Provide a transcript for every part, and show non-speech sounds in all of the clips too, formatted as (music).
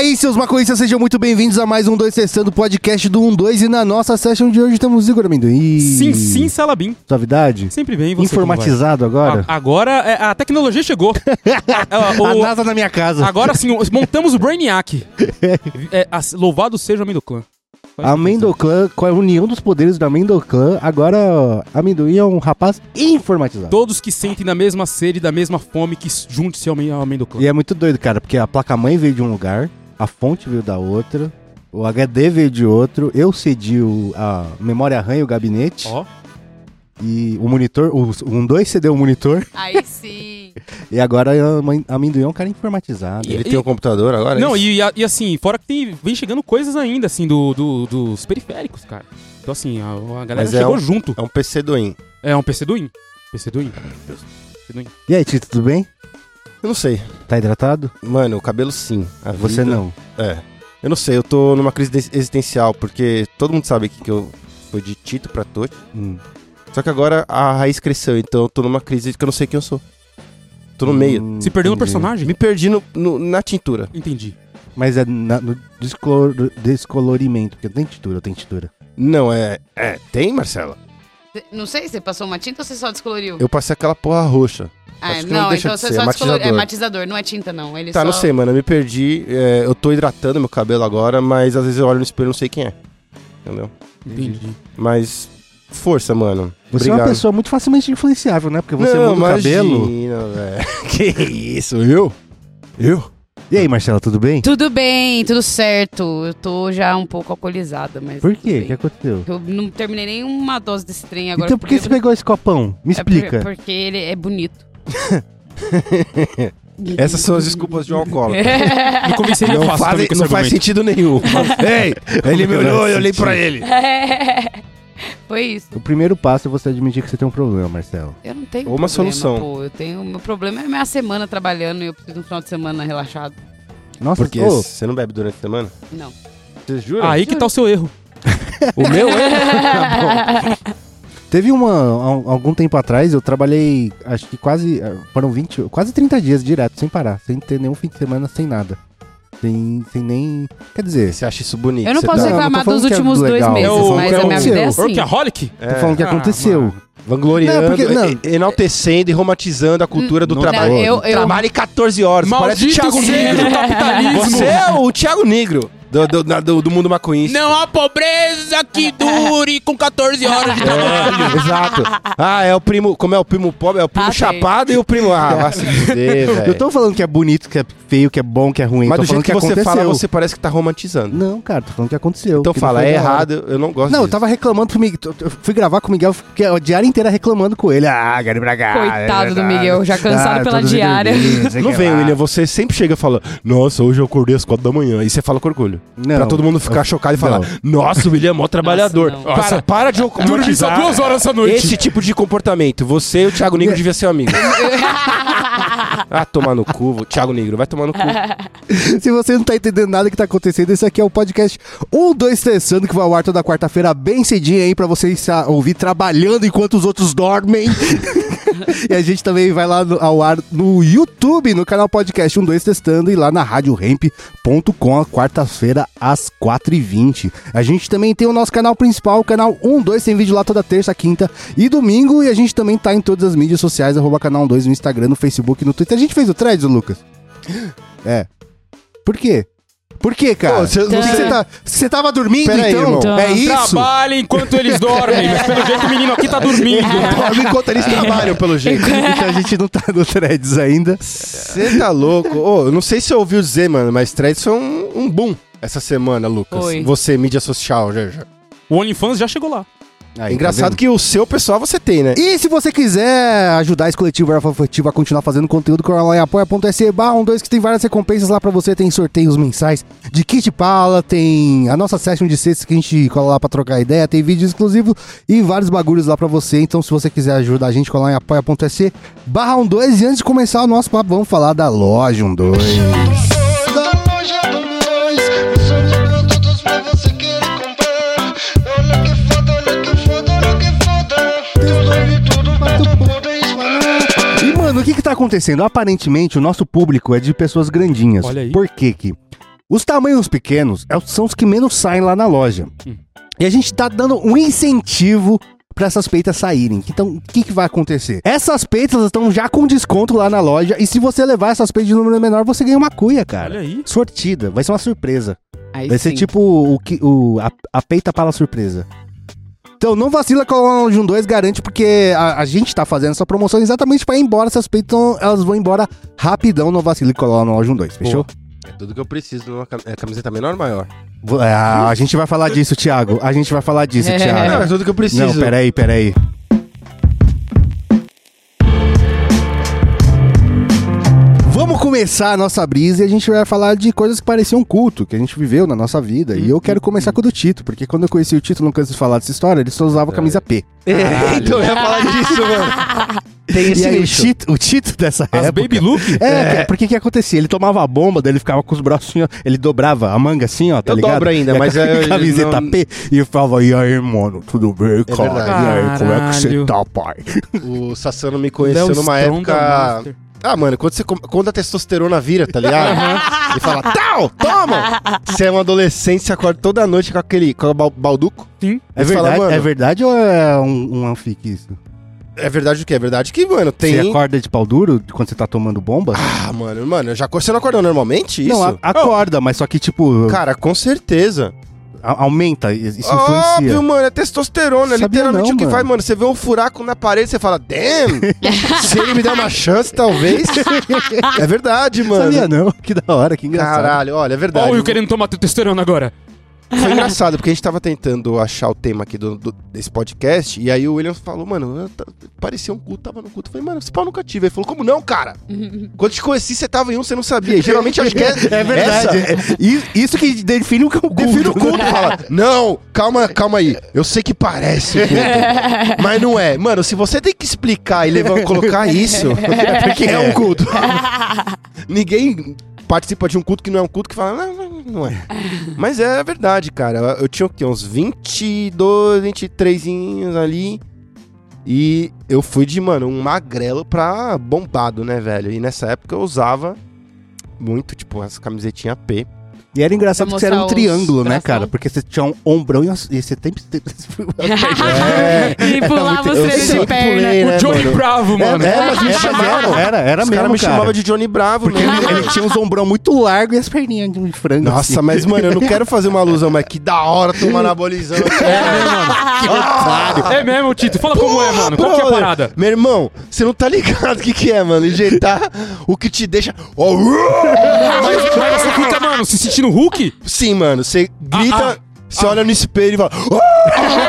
aí, seus maconhistas, sejam muito bem-vindos a mais um 2 Testando podcast do 12 e na nossa session de hoje temos Igor Amendoim. Sim, sim, Salabim. Suavidade? Sempre bem. Você, Informatizado agora? A- agora é, a tecnologia chegou. (laughs) É, o- A NASA na minha casa. agora sim, montamos o Brainiac. (laughs) É, a- louvado seja o Amendoclã. A Amendoclã, com a união dos poderes da Amendoclã, agora ó, Amendoim é um rapaz informatizado. Todos que sentem da mesma sede, da mesma fome, que junte-se ao Amen- ao Amendoclã. E é muito doido, cara, porque a placa-mãe veio de um lugar, a fonte veio da outra, o HD veio de outro, eu cedi o- a memória RAM e o gabinete, Ó, e o monitor, o, um dois cedeu o monitor, Aí sim. (laughs) e agora a mãe- a Amendoim é um cara informatizado. E- Ele tem um computador agora? é Não, isso? e, e assim, fora que tem, vem chegando coisas ainda, assim, do, do- dos periféricos, cara. Então, assim, a, a galera Mas é chegou um- junto. É um PC do IN. É um PC do IN. PC do IN. PC do IN. E aí, Tito, tudo bem? Eu não sei. Tá hidratado? Mano, o cabelo sim. A Você vida- não. É. Eu não sei, eu tô numa crise existencial, porque todo mundo sabe que eu fui de Tito pra Totti. Hum. Só que agora a raiz cresceu, então eu tô numa crise que eu não sei quem eu sou. Tô no meio. Hum, Se perdeu no personagem? Me perdi no- no- na tintura. Entendi. Mas é na- no descolor- descolorimento, porque tem tintura, ou tem tintura. Não, é. É, tem, Marcela? Não sei, você passou uma tinta ou você só descoloriu? Eu passei aquela porra roxa. Ah, que não não, deixa então de você ser, só é descoloriu. É matizador. matizador, não é tinta, não. Ele Tá, só... não sei, mano, eu me perdi. é, eu tô hidratando meu cabelo agora, mas às vezes eu olho no espelho e não sei quem é. Entendeu? Entendi. Mas. Força, mano. Você é uma Obrigado. pessoa muito facilmente influenciável, né? Porque você não, muda o cabelo. imagina, velho. (laughs) que isso, eu? Eu? E aí, Marcela, tudo bem? Tudo bem, tudo certo. Eu tô já um pouco alcoolizada, mas... Por quê? O que aconteceu? Eu não terminei nenhuma dose desse trem agora. então por que você pegou esse copão? Me É por- explica. porque ele é bonito. (laughs) Essas são as desculpas de um alcoólatra. Me convenceria Não, faz, não faz sentido nenhum. (laughs) Ei, ele me olhou, eu olhei pra ele. Foi isso. O primeiro passo é você admitir que você tem um problema, Marcelo. Eu não tenho Ou uma problema, solução. Pô, eu tenho... Meu problema é minha semana trabalhando e eu preciso de um final de semana relaxado. Nossa, Porque ô, você não bebe durante a semana? Não. Você jura? Aí que tá o seu erro. o meu é? (laughs) teve uma. algum tempo atrás, eu trabalhei, acho que quase. eh, Foram 20, quase 30 dias direto, sem parar, sem ter nenhum fim de semana, sem nada. Sem, sem nem. Quer dizer, Você acha isso bonito? Eu não posso Não, eu não tô reclamar falando dos que é últimos dois legal, meses, eu mas que a minha vida é aconteceu. assim. Workaholic? É, tô falando que Ah, aconteceu. Vangloriando, Não, porque- não. enaltecendo e romantizando a cultura do Não, trabalho. Não, eu, eu, Trabalhe 14 horas, parece o Maldito Thiago Negro. o capitalismo. Você é o Thiago Negro do, do, do, do mundo maconhista. Não há pobreza que dure com 14 horas de trabalho. É, exato. Ah, é o primo. Como é o primo pobre? É o primo Ah, chapado e o primo. Ah, vai se fuder, Eu tô falando que é bonito, que é feio, que é bom, que é ruim. Mas tô do falando jeito que, você aconteceu. fala, você parece que tá romantizando. Não, cara, tô falando que aconteceu. Então que fala, é errado, eu não gosto Não, eu disso. tava reclamando pro Miguel. Eu fui gravar com o Miguel, fiquei a diária inteira reclamando com ele. Ah, ir pra cá. Coitado do Miguel, já cansado ah, pela diária. dormindo, (laughs) Não vem, lá. William, você sempre chega e fala, nossa, hoje eu acordei às quatro da manhã. E você fala com orgulho. Não, pra todo mundo ficar chocado e falar, não. nossa, o William é mó trabalhador. não. para, para de Dormi só duas horas essa noite. esse tipo de comportamento. Você e o Thiago Negro (laughs) deviam ser amigos. (laughs) ah, tomar no cu, Thiago Negro, vai tomar no cu. (laughs) Se você não tá entendendo nada que tá acontecendo, esse aqui é o podcast 1, 2, Testando, que vai ao ar toda quarta-feira bem cedinho aí pra vocês ah, ouvir trabalhando enquanto os outros dormem. (laughs) e a gente também vai lá no- ao ar no YouTube, no canal podcast 1, 2 Testando e lá na radioremp.com, a quarta-feira às 4h20. A gente também tem o nosso canal principal, o canal 1, 2, tem vídeo lá toda terça, quinta e domingo. E a gente também tá em todas as mídias sociais, arroba canal 12 no Instagram, no Facebook no Twitter. A gente fez o threads, Lucas? É. Por quê? Por quê, cara? Pô, você- que você- tá, você tava dormindo, Pera aí, então? irmão. é isso? Trabalha enquanto eles dormem, mas pelo jeito o menino aqui tá dormindo. (laughs) Dorme enquanto eles trabalham, pelo jeito. então a gente não tá no threads ainda. Você tá louco? Ô, eu não sei se você ouviu dizer, mano, mas threads foi um, um boom essa semana, Lucas. Foi. Você, mídia social, já, já. O OnlyFans já chegou lá. Aí, tá Engraçado tá que o seu pessoal você tem, né? E se você quiser ajudar esse coletivo afetivo a continuar fazendo conteúdo, corre lá em apoia.se barra 12 que tem várias recompensas lá pra você. Tem sorteios mensais de kit pala, tem a nossa session de sexta que a gente cola lá pra trocar ideia, tem vídeo exclusivo e vários bagulhos lá pra você. Então se você quiser ajudar a gente, cola em apoia.se barra 12 e antes de começar o nosso papo, vamos falar da loja 12. O que que tá acontecendo? Aparentemente, o nosso público é de pessoas grandinhas. Olha aí. Por quê que? Os tamanhos pequenos é- são os que menos saem lá na loja. Hum. E a gente tá dando um incentivo pra essas peitas saírem. Então, o que, que vai acontecer? Essas peitas estão já com desconto lá na loja. E se você levar essas peitas de número menor, você ganha uma cuia, cara. Olha aí. Sortida. Vai ser uma surpresa. Aí Vai ser sim. tipo o, que- o, a, a peita para a surpresa. Então, não vacila com a Lounge 2, garante, porque a, a gente tá fazendo essa promoção exatamente pra ir embora. Essas peitas, então, elas vão embora rapidão. Não vacile com a Lounge 2, fechou? É tudo que eu preciso numa cam- é camiseta menor ou maior? É, a gente vai falar disso, Thiago. A gente vai falar disso, (laughs) É. Não, é Thiago. tudo que eu preciso. Não, peraí, peraí. Vamos começar a nossa brisa e a gente vai falar de coisas que pareciam culto, que a gente viveu na nossa vida. E eu quero começar com o do Tito, porque quando eu conheci o Tito, não canso de falar dessa história, ele só usava camisa P. É, então eu ia falar disso, mano. (laughs) Tem esse e aí, o. Tito, o Tito dessa As época... Baby Look? É, porque o que acontecia? Ele tomava a bomba, daí ele ficava com os braços assim, ó, ele dobrava a manga assim, ó, tá Eu ligado? dobro ainda, E a mas ca- é- (laughs) camiseta não- P, e eu falava, e aí, mano, tudo bem, cara? verdade. E aí, como é que você tá, pai? O Sassano me conheceu Léo numa Stronda época. Master. Ah, mano, quando, você, quando a testosterona vira, tá ligado? e fala, tal, toma! Você é um adolescente, você acorda toda noite com aquele com o bal- balduco. Sim. É fala, verdade, mano, é verdade ou é um, um anfique isso? É verdade o quê? É verdade que, mano, tem. Você acorda de pau duro quando você tá tomando bomba? Ah, mano, mano, já você não acordou normalmente isso? Não, a- acorda, mas só que, tipo, Cara, com certeza. A- aumenta, isso influencia. Óbvio, mano, é testosterona. É Sabia literalmente não, o que mano. vai, mano. Você vê um furaco na parede, você fala, damn! (laughs) se ele me der uma chance, talvez. (laughs) é verdade, mano. Sabia não, que da hora, que engraçado. Caralho, olha, é verdade. Ó, o Will querendo tomar testosterona agora. Foi engraçado, porque a gente tava tentando achar o tema aqui do, do- desse podcast, e aí o William falou, mano, parecia um culto, tava no culto. Eu falei, mano, esse pau nunca tive. Ele falou, como não, cara? (laughs) Quando eu te conheci, você tava em um, você não sabia. E geralmente acho que é. (laughs) É verdade. essa- é- isso que define o culto. Define o culto, fala. Não, calma, calma aí. Eu sei que parece culto, (laughs) mas não é. Mano, se você tem que explicar e levar, colocar isso, é porque é um culto. Ninguém participa de um culto que não é um culto que fala, não, não, é. (laughs) Mas é verdade, cara. Eu, eu tinha o quê? Uns 22, 23 aninhos ali. E eu fui de, mano, um magrelo pra bombado, né, velho? E nessa época eu usava muito, tipo, as camisetinhas P. E era engraçado Pra que você era um triângulo, né, cara? Porque você tinha um ombrão e as- e você tem... (laughs) É. E pulava muito- treinos de sempre perna. pulei, né, o Johnny mano? Bravo, mano. É, mas me Era, chamavam. era, era Os mesmo, caras me cara. chamavam de Johnny Bravo, Porque mesmo. ele, ele tinha uns ombrão muito largos e as perninhas de frango. Nossa, assim. mas, mano, eu não quero fazer uma alusão, mas que da hora tomar (laughs) anabolizão. Que otário. É mesmo, Tito. Fala como é, mano. Qual que é a parada? Meu irmão, você não tá ligado o que, que é, mano. Injetar o que te deixa. (laughs) Mas, mas você fica, mano, se sentindo Hulk? Sim, mano. Você grita, Ah, você olha no espelho e fala. "Oh,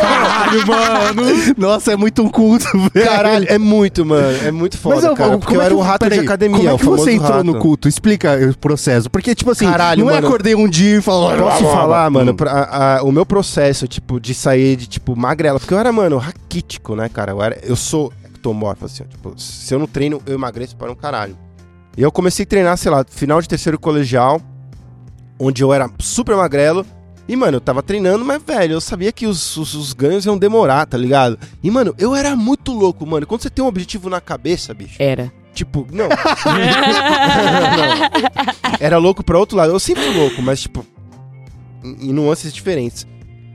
Caralho, mano. Nossa, é muito um culto, velho. Caralho, é muito, mano. É muito foda, Mas eu, cara. como Porque é eu era um rato de academia, Como é o que famoso você entrou rato. no culto? Explica o processo. Porque, tipo assim, Caralho, não é mano. acordei um dia e falou... Posso falar, mano, Hum. pra- a- a- o meu processo, tipo, de sair de, tipo, magrela, porque eu era, mano, raquítico, né, cara? Eu, era, eu sou ectomorfo, assim, ó, tipo, se eu não treino, eu emagreço para um caralho. E eu comecei a treinar, sei lá, final de terceiro colegial, onde eu era super magrelo, e, mano, eu tava treinando, mas, velho, eu sabia que os, os, os ganhos iam demorar, tá ligado? E, mano, eu era muito louco, mano. Quando você tem um objetivo na cabeça, bicho, Era. Tipo, não. (laughs) Não. Era louco pra outro lado. Eu sempre fui louco, mas, tipo, em nuances diferentes.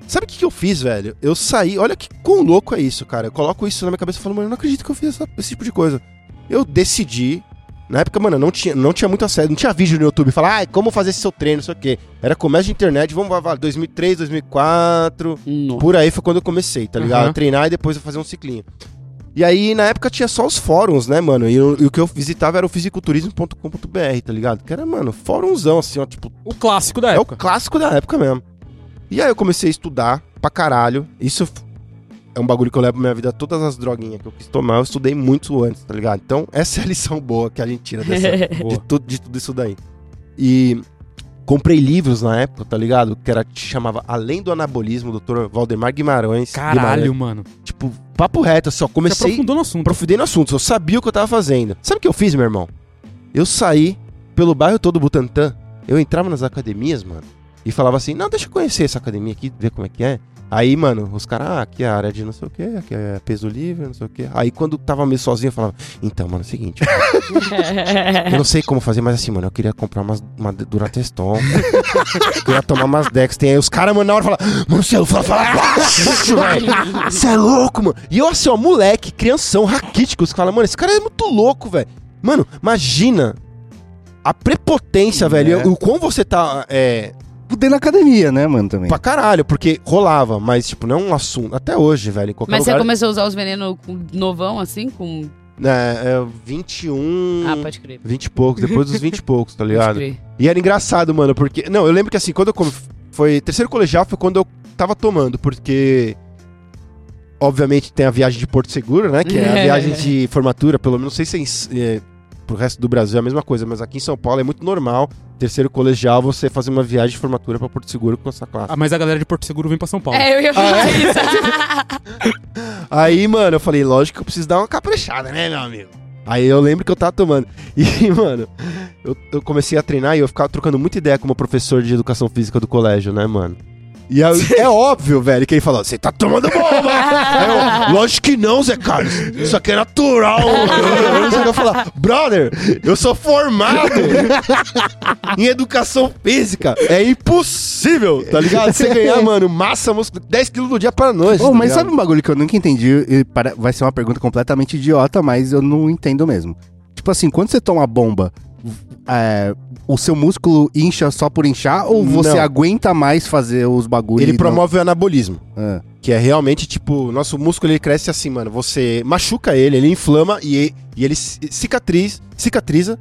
Sabe o que, que eu fiz, velho? Eu saí. Olha que quão louco é isso, cara. Eu coloco isso na minha cabeça e falo, mano, eu não acredito que eu fiz essa- esse tipo de coisa. Eu decidi. Na época, mano, não tinha, não tinha muito acesso, não tinha vídeo no YouTube falar, ah, como fazer esse seu treino, não sei o quê. Era comércio de internet, vamos lá, 2003, 2004, Nossa. por aí foi quando eu comecei, tá ligado? A treinar e depois fazer um ciclinho. E aí, na época, tinha só os fóruns, né, mano? E, eu- e o que eu visitava era o fisiculturismo.com.br, tá ligado? Que era, mano, fórumzão, assim, ó, tipo, O clássico da é o época. clássico da época mesmo. E aí eu comecei a estudar pra caralho. Isso é um bagulho que eu levo pra minha vida. Todas as droguinhas que eu quis tomar, eu estudei muito antes, tá ligado? Então, (laughs) essa é a lição boa que a gente tira dessa, (laughs) de, tudo, de tudo isso daí. E comprei livros na época, tá ligado? Que era, chamava Além do Anabolismo, Dr. Valdemar Guimarães. Caralho, Guimarães. mano. Tipo, papo reto, assim, ó. Você Comecei, aprofundou no assunto. aprofundei no assunto. Eu sabia o que eu tava fazendo. Sabe o que eu fiz, meu irmão? Eu saí pelo bairro todo Butantã. Eu entrava nas academias, mano. E falava assim, não, deixa eu conhecer essa academia aqui, ver como é que é. Aí, mano, os caras, ah, aqui é a área de não sei o que, aqui é peso livre, não sei o que. Aí quando tava meio sozinho, eu falava, então, mano, é o seguinte, mano, (laughs) eu não sei como fazer, mas assim, mano, eu queria comprar umas, uma Durateston, eu queria tomar umas Dex. Tem aí os caras, mano, na hora falam, fala, fala baixo, (laughs) velho. Você é louco, mano. E eu, assim, ó, moleque, crianção, raquítico, os caras, mano, esse cara é muito louco, velho. Mano, imagina a prepotência, velho, e o quão você tá, é, Fudendo na academia, né, mano, também. Pra caralho, porque rolava, mas, tipo, não é um assunto. Até hoje, velho, em qualquer Mas você lugar. começou a usar os venenos com- novão, assim, com... É, é 21. Ah, pode crer. 20 e poucos, depois dos 20 e (laughs) poucos, tá Pode ligado? crer. E era engraçado, mano, porque. Não, eu lembro que assim, quando eu. come- Foi. Terceiro colegial foi quando eu tava tomando, porque. Obviamente tem a viagem de Porto Seguro, né? Que é a (laughs) viagem de formatura, pelo menos, não sei se é, pro resto do Brasil é a mesma coisa, mas aqui em São Paulo é muito normal, terceiro colegial, você fazer uma viagem de formatura pra Porto Seguro com essa classe. Ah, mas a galera de Porto Seguro vem pra São Paulo. É, eu ia falar isso. (laughs) Aí, mano, eu falei, lógico que eu preciso dar uma caprichada, né, meu amigo? Aí eu lembro que eu tava tomando. (laughs) E, mano, eu, eu comecei a treinar e eu ficava trocando muita ideia com o meu professor de educação física do colégio, né, mano? E aí, é óbvio, velho, que ele falou, você tá tomando bomba! (laughs) Eu, Lógico que não, Zé Carlos. Isso aqui é natural. Eu eu falar. Brother, eu sou formado em educação física. É impossível, tá ligado? Você ganhar, mano, massa muscular, 10 quilos do dia pra noite. Ô, tá mas ligado? sabe um bagulho que eu nunca entendi? Para- Vai ser uma pergunta completamente idiota, mas eu não entendo mesmo. Tipo assim, quando você toma bomba, é, o seu músculo incha só por inchar ou você Não. aguenta mais fazer os bagulhos? Ele promove o anabolismo. Ah. Que é realmente, tipo, nosso músculo ele cresce assim, mano. Você machuca ele, ele inflama e, e ele ci- cicatriz, cicatriza.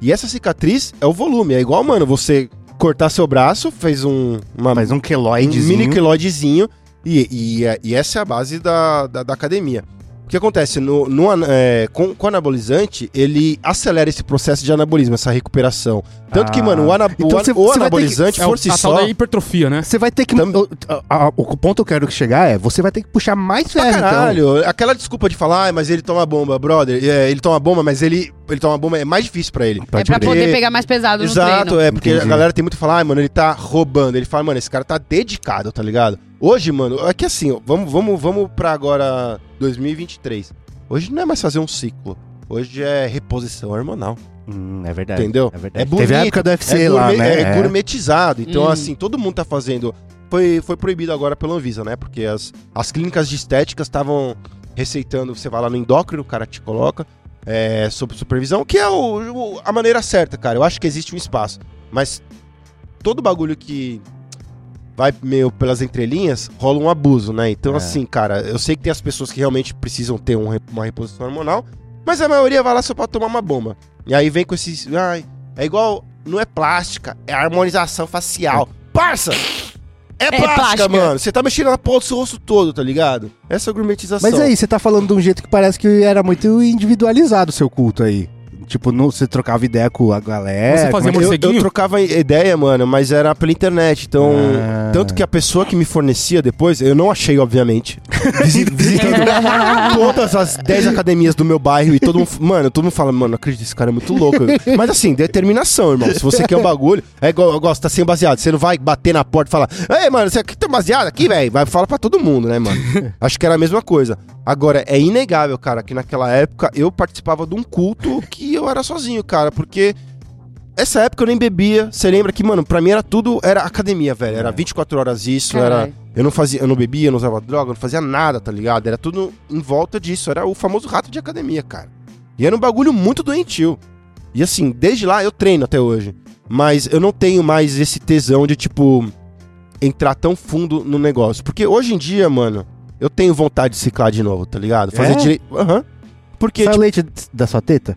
E essa cicatriz é o volume. É igual, mano, você cortar seu braço, fez um, uma, Mas um um queloidezinho. mini queloidezinho. E, e, é- e essa é a base da, da, da academia. O que acontece? No, no é, com, com o anabolizante, ele acelera esse processo de anabolismo, essa recuperação. Tanto que, Ah. mano, o, ana, Então o, an- você- o que- anabolizante, É por si a só... hipertrofia, né? Você vai ter que. Tam- o, a- a- o ponto que eu quero chegar é: você vai ter que puxar mais Pra ferro. então. caralho, aquela desculpa de falar, ah, mas ele toma bomba, brother. É, ele toma bomba, mas ele, ele toma bomba é mais difícil pra ele. É Pode pra poder pegar mais pesado no Exato, treino. é, porque Entendi. a galera tem muito que falar, ah, mano, ele tá roubando. Ele fala, mano, esse cara tá dedicado, tá ligado? Hoje, mano, é que assim, vamos, vamos, vamos pra agora 2023. Hoje não é mais fazer um ciclo. Hoje é reposição hormonal. Hum, é verdade. Entendeu? É verdade. É bonito, Teve a época do UFC é, lá, né? é gourmetizado. Então, Hum. assim, todo mundo tá fazendo. Foi, foi proibido agora pela Anvisa, né? Porque as, as clínicas de estética estavam receitando. Você vai lá no endócrino, o cara te coloca. É, sob supervisão, que é o, o- a maneira certa, cara. Eu acho que existe um espaço. Mas todo bagulho que vai meio pelas entrelinhas, rola um abuso, né? Então, É. assim, cara, eu sei que tem as pessoas que realmente precisam ter um uma reposição hormonal, mas a maioria vai lá só pra tomar uma bomba. E aí vem com esses. Ai, é igual. Não é plástica, é harmonização facial. Parça! É plástica, plástica. mano. Você tá mexendo na porra do seu rosto todo, tá ligado? Essa é a gourmetização. Mas aí, você tá falando de um jeito que parece que era muito individualizado o seu culto aí. Tipo, não, você trocava ideia com a galera. Você fazia como é que- eu, morceguinho? eu trocava ideia, mano, mas era pela internet. Então, Ah. tanto que a pessoa que me fornecia depois, eu não achei, obviamente. Visi- (laughs) Visitando todas as 10 academias do meu bairro e todo mundo. Mano, todo mundo fala, mano, acredito, esse cara é muito louco. Mas assim, determinação, irmão. Se você quer um bagulho, é igual eu gosto, tá sem baseado. Você não vai bater na porta e falar, ei, mano, você aqui tem baseado aqui, velho? Vai falar pra todo mundo, né, mano? (laughs) Acho que era a mesma coisa. Agora, é inegável, cara, que naquela época eu participava de um culto que eu era sozinho, cara, porque essa época eu nem bebia. Você lembra que, mano, pra mim era tudo, era academia, velho. Era 24 horas isso, era. Eu não fazia, eu não bebia, eu não usava droga, eu não fazia nada, tá ligado? Era tudo em volta disso. Era o famoso rato de academia, cara. E era um bagulho muito doentio. E assim, desde lá eu treino até hoje. Mas eu não tenho mais esse tesão de, tipo, entrar tão fundo no negócio. Porque hoje em dia, mano, eu tenho vontade de ciclar de novo, tá ligado? Fazer É? direito. Aham. Porque, Sai tipo, leite da sua teta?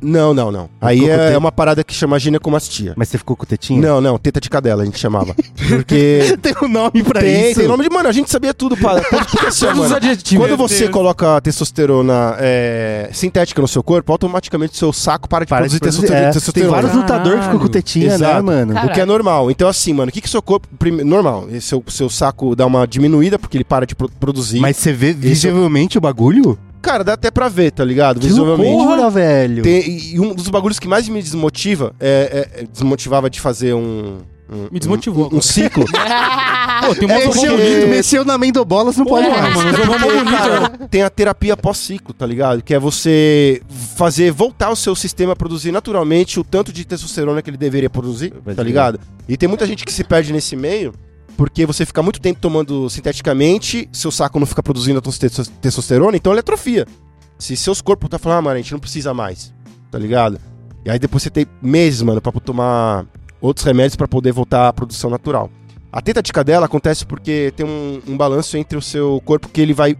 Não, não, não. Aí é te- uma parada que chama ginecomastia. Mas você ficou com tetinha? Não, não, teta de cadela a gente chamava. (laughs) Porque. (laughs) Tem um nome pra tem, isso. tem nome de. Mano, a gente sabia tudo. Pra, (laughs) assim, Todos os mano, adjetivos. quando você Deus. coloca testosterona é, sintética no seu corpo, automaticamente seu saco para de Para de produzir produzir, testosterona. é. Tem testosterona. vários lutadores que ficam com tetinha, né, Exato. mano? Cara, O que é normal. Então, assim, mano, o que que seu corpo. prime- Normal. Seu, seu saco dá uma diminuída porque ele para de pro- produzir. Mas você vê visivelmente o bagulho? Cara, dá até pra ver, tá ligado? Que Visualmente. loucura, velho. Tem- e um dos bagulhos que mais me desmotiva, é, é- é- desmotivava de fazer um, Me desmotivou. Um, um ciclo. (laughs) Pô, tem um É, mexeu, bonito. mexeu na Mendobolas, não pode Porra, mais. mano. Cara, tem a terapia pós-ciclo, tá ligado? Que é você fazer voltar o seu sistema a produzir naturalmente o tanto de testosterona que ele deveria produzir, Pode tá crer. ligado? E tem muita gente que se perde nesse meio porque você fica muito tempo tomando sinteticamente, seu saco não fica produzindo a tos- tes- testosterona, então ele atrofia. Se seus corpos tá falando, ah, mano, a gente não precisa mais, tá ligado? E aí depois você tem meses, mano, pra tomar outros remédios pra poder voltar à produção natural. A teta de cadela acontece porque tem um, um balanço entre o seu corpo que ele vai.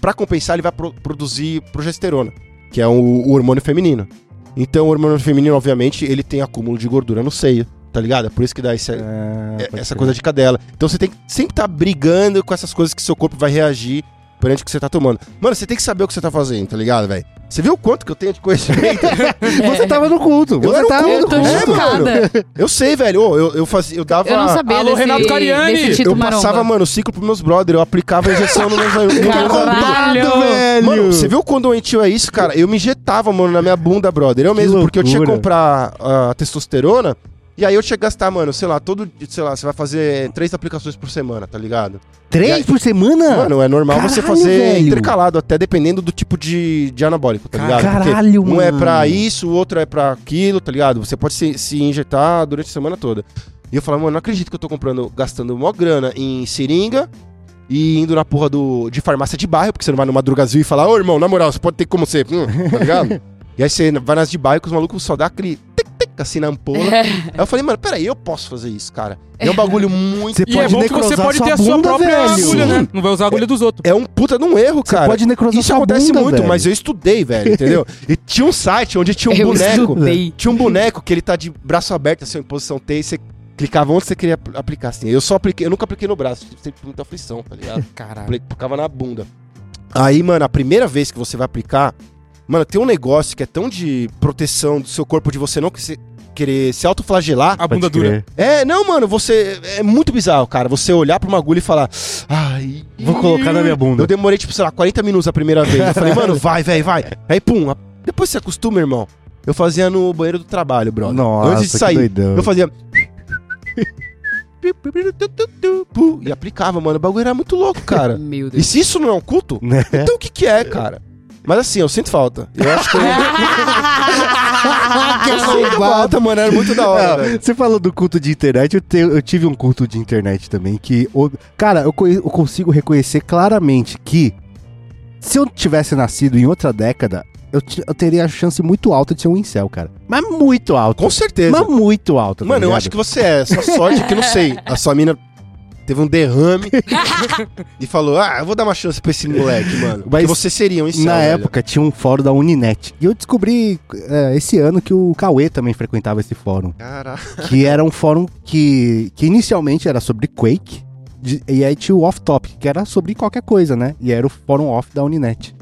Pra compensar, ele vai pro- produzir progesterona, que é o, o hormônio feminino. Então, o hormônio feminino, obviamente, ele tem acúmulo de gordura no seio, tá ligado? É por isso que dá esse, É, é- essa coisa de cadela. Então, você tem que sempre estar brigando com essas coisas que seu corpo vai reagir perante o que você tá tomando. Mano, você tem que saber o que você tá fazendo, tá ligado, velho? Você viu o quanto que eu tenho de conhecimento? (laughs) Você tava no culto. Eu Você o tava culto, no Eu tô É, culto. chocada. eu sei, velho. Ô, Eu, eu, fazia, eu dava. Eu não sabia Alô, desse, Renato Cariani. desse Eu passava, Maromba. mano, o ciclo pros meus brother. Eu aplicava a injeção meus meus Caralho. velho. Mano, você viu quão doentio é isso, cara? Eu me injetava, mano, na minha bunda, brother. Eu mesmo, porque eu tinha que comprar a testosterona. E aí eu tinha que gastar, mano, sei lá, todo. Sei lá, você vai fazer três aplicações por semana, tá ligado? Três por semana? Mano, é normal você Caralho, fazer velho. intercalado, até dependendo do tipo de, de anabólico, tá ligado? Porque Caralho, um é mano. pra isso, o outro é pra aquilo, tá ligado? Você pode se, se injetar durante a semana toda. E eu falava, mano, não acredito que eu tô comprando, gastando mó grana em seringa e indo na porra do, de farmácia de bairro, porque você não vai numa drogazil e falar, ô irmão, na moral, você pode ter como você, hum, tá ligado? (laughs) e aí você vai nas de bairro que os malucos só dá aquele assim na ampola. aí eu falei, mano, peraí, eu posso fazer isso, cara. E é um bagulho muito... Você E é pode bom que você necrosar pode ter a sua bunda, própria velho. agulha, né? Não vai usar a agulha dos outros. É um puta de um erro, Você cara. pode necrosar Isso sua acontece bunda, muito, velho. mas eu estudei, velho, entendeu? E tinha um site onde tinha um Eu boneco. estudei. Tinha um boneco que ele tá de braço aberto, assim, em posição T, e você clicava onde você queria apl- aplicar, assim. Eu só apliquei, eu nunca apliquei no braço, sempre muita aflição, tá ligado? (laughs) Caralho. Aplicava na bunda. Aí, mano, a primeira vez que você vai aplicar, mano, tem um negócio que é tão de proteção do seu corpo, de você não que- se- querer se autoflagelar. A bunda dura. É, não, mano, você. É muito bizarro, cara. Você olhar pra uma agulha e falar. Ai. Vou colocar na minha bunda. Eu demorei, tipo, sei lá, 40 minutos a primeira vez. Eu falei, mano, vai, vai, vai. Aí, pum. a- Depois você acostuma, irmão. Eu fazia no banheiro do trabalho, brother. Nossa, Antes de que sair. doidão. Eu fazia. (laughs) E aplicava, mano. O bagulho era muito louco, cara. (laughs) Meu E Deus. se isso não é um culto, Né? então o que que é, cara? Mas assim, eu sinto falta. Eu acho que eu... (laughs) que eu sinto falta, mano. Era muito da hora, velho. você falou do culto de internet, eu, te- eu tive um culto de internet também que, cara, eu, eu consigo reconhecer claramente que se eu tivesse nascido em outra década, eu, eu teria a chance muito alta de ser um incel, cara. Mas muito alta. Com certeza. Mas muito alta. tá Mano, eu acho que você é. Sua sorte é que não sei. A sua mina teve um derrame (laughs) e falou: Ah, eu vou dar uma chance pra esse moleque, mano. Mas você seria um incel, Na velho. época tinha um fórum da Uninet. E eu descobri é, esse ano que o Cauê também frequentava esse fórum. Caraca. que era um fórum que, que inicialmente era sobre Quake, de- e aí tinha o Off Topic, que era sobre qualquer coisa, né? E era o fórum off da Uninet.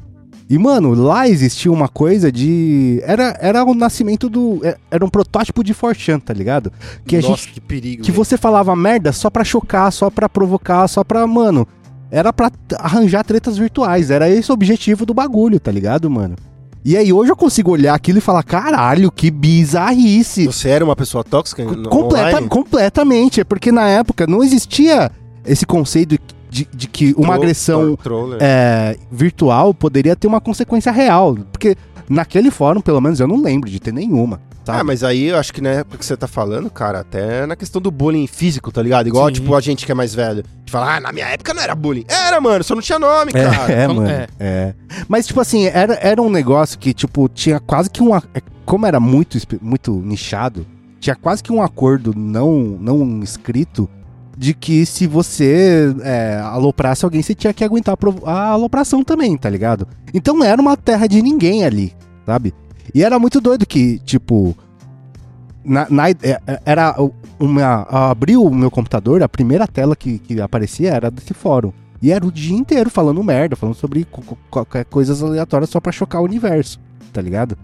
E, mano, lá existia uma coisa de. Era, era o nascimento do. é- Era um protótipo de 4chan, tá ligado? Que a Nossa, gente. que perigo. Que velho. você falava merda só pra chocar, só pra provocar, só pra. Mano. Era pra arranjar tretas virtuais. Era esse o objetivo do bagulho, tá ligado, mano? E aí hoje eu consigo olhar aquilo e falar: caralho, que bizarrice. Você era uma pessoa tóxica Completa- online? completamente, é porque na época não existia esse conceito de, de que uma Tro- agressão é, virtual poderia ter uma consequência real. Porque naquele fórum, pelo menos, eu não lembro de ter nenhuma. Sabe? Ah, mas aí eu acho que na época que você tá falando, cara, até na questão do bullying físico, tá ligado? Igual, Sim. tipo, a gente que é mais velho. De falar, ah, na minha época não era bullying. Era, mano, só não tinha nome, É, cara. é, mano. é. É. Mas, tipo assim, era, era um negócio que, tipo, tinha quase que uma. é, Como era muito, muito nichado, tinha quase que um acordo não, não escrito de que se você é, aloprasse alguém, você tinha que aguentar a alopração também, tá ligado? Então era uma terra de ninguém ali, sabe? E era muito doido que, tipo. Na, na- é- é- era uma. Abriu o meu computador, a primeira tela que, que aparecia era desse fórum. E era o dia inteiro falando merda, falando sobre co- co- coisas aleatórias só pra chocar o universo, tá ligado?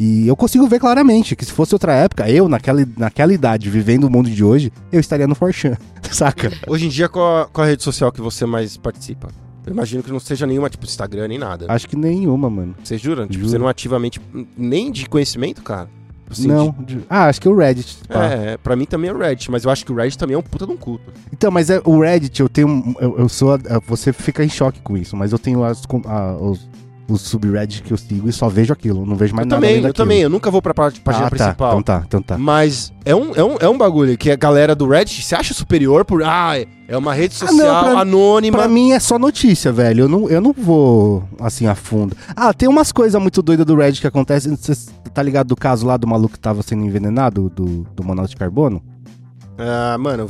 E eu consigo ver claramente que se fosse outra época, eu, naquela, naquela idade, vivendo o mundo de hoje, eu estaria no Forchan, (laughs) saca? Hoje em dia, qual, a- qual a rede social que você mais participa? Eu imagino que não seja nenhuma, tipo, Instagram nem nada. Acho que nenhuma, mano. Você jura? Tipo, Juro. você não ativamente. Nem de conhecimento, cara? Assim, Não. de- Ah, acho que é o Reddit. pá. É, pra mim também é o Reddit, mas eu acho que o Reddit também é um puta de um culto. Então, mas é, o Reddit, eu tenho. Eu, eu sou. a- Você fica em choque com isso, mas eu tenho as, a- os, os subreddits que eu sigo e só vejo aquilo. Não vejo mais eu nada também, eu daquilo. também, eu nunca vou pra pá- página ah, tá. principal. Então tá, então tá. Mas é um, é, um, é um bagulho que a galera do Reddit se acha superior por. Ah, é uma rede Ah, não, social pra- anônima. Pra mim é só notícia, velho. Eu não, eu não vou, assim, a fundo. Ah, tem umas coisas muito doidas do Reddit que acontecem. Você tá ligado do caso lá do maluco que tava sendo envenenado, do, do monóxido de carbono? Ah, mano,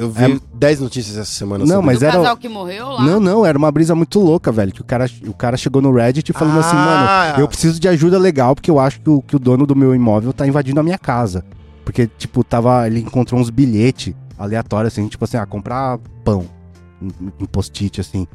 eu- vi É- 10 notícias essa semana. Não, sobre mas Do era- casal que morreu lá. Não, não, era uma brisa muito louca, velho. Que o cara, o cara chegou no Reddit falando assim, Ah. mano, eu preciso de ajuda legal porque eu acho que o, que o dono do meu imóvel tá invadindo a minha casa. Porque, tipo, tava. Ele encontrou uns bilhetes aleatórios, assim, tipo assim, ah, comprar pão. Um, post-it, assim.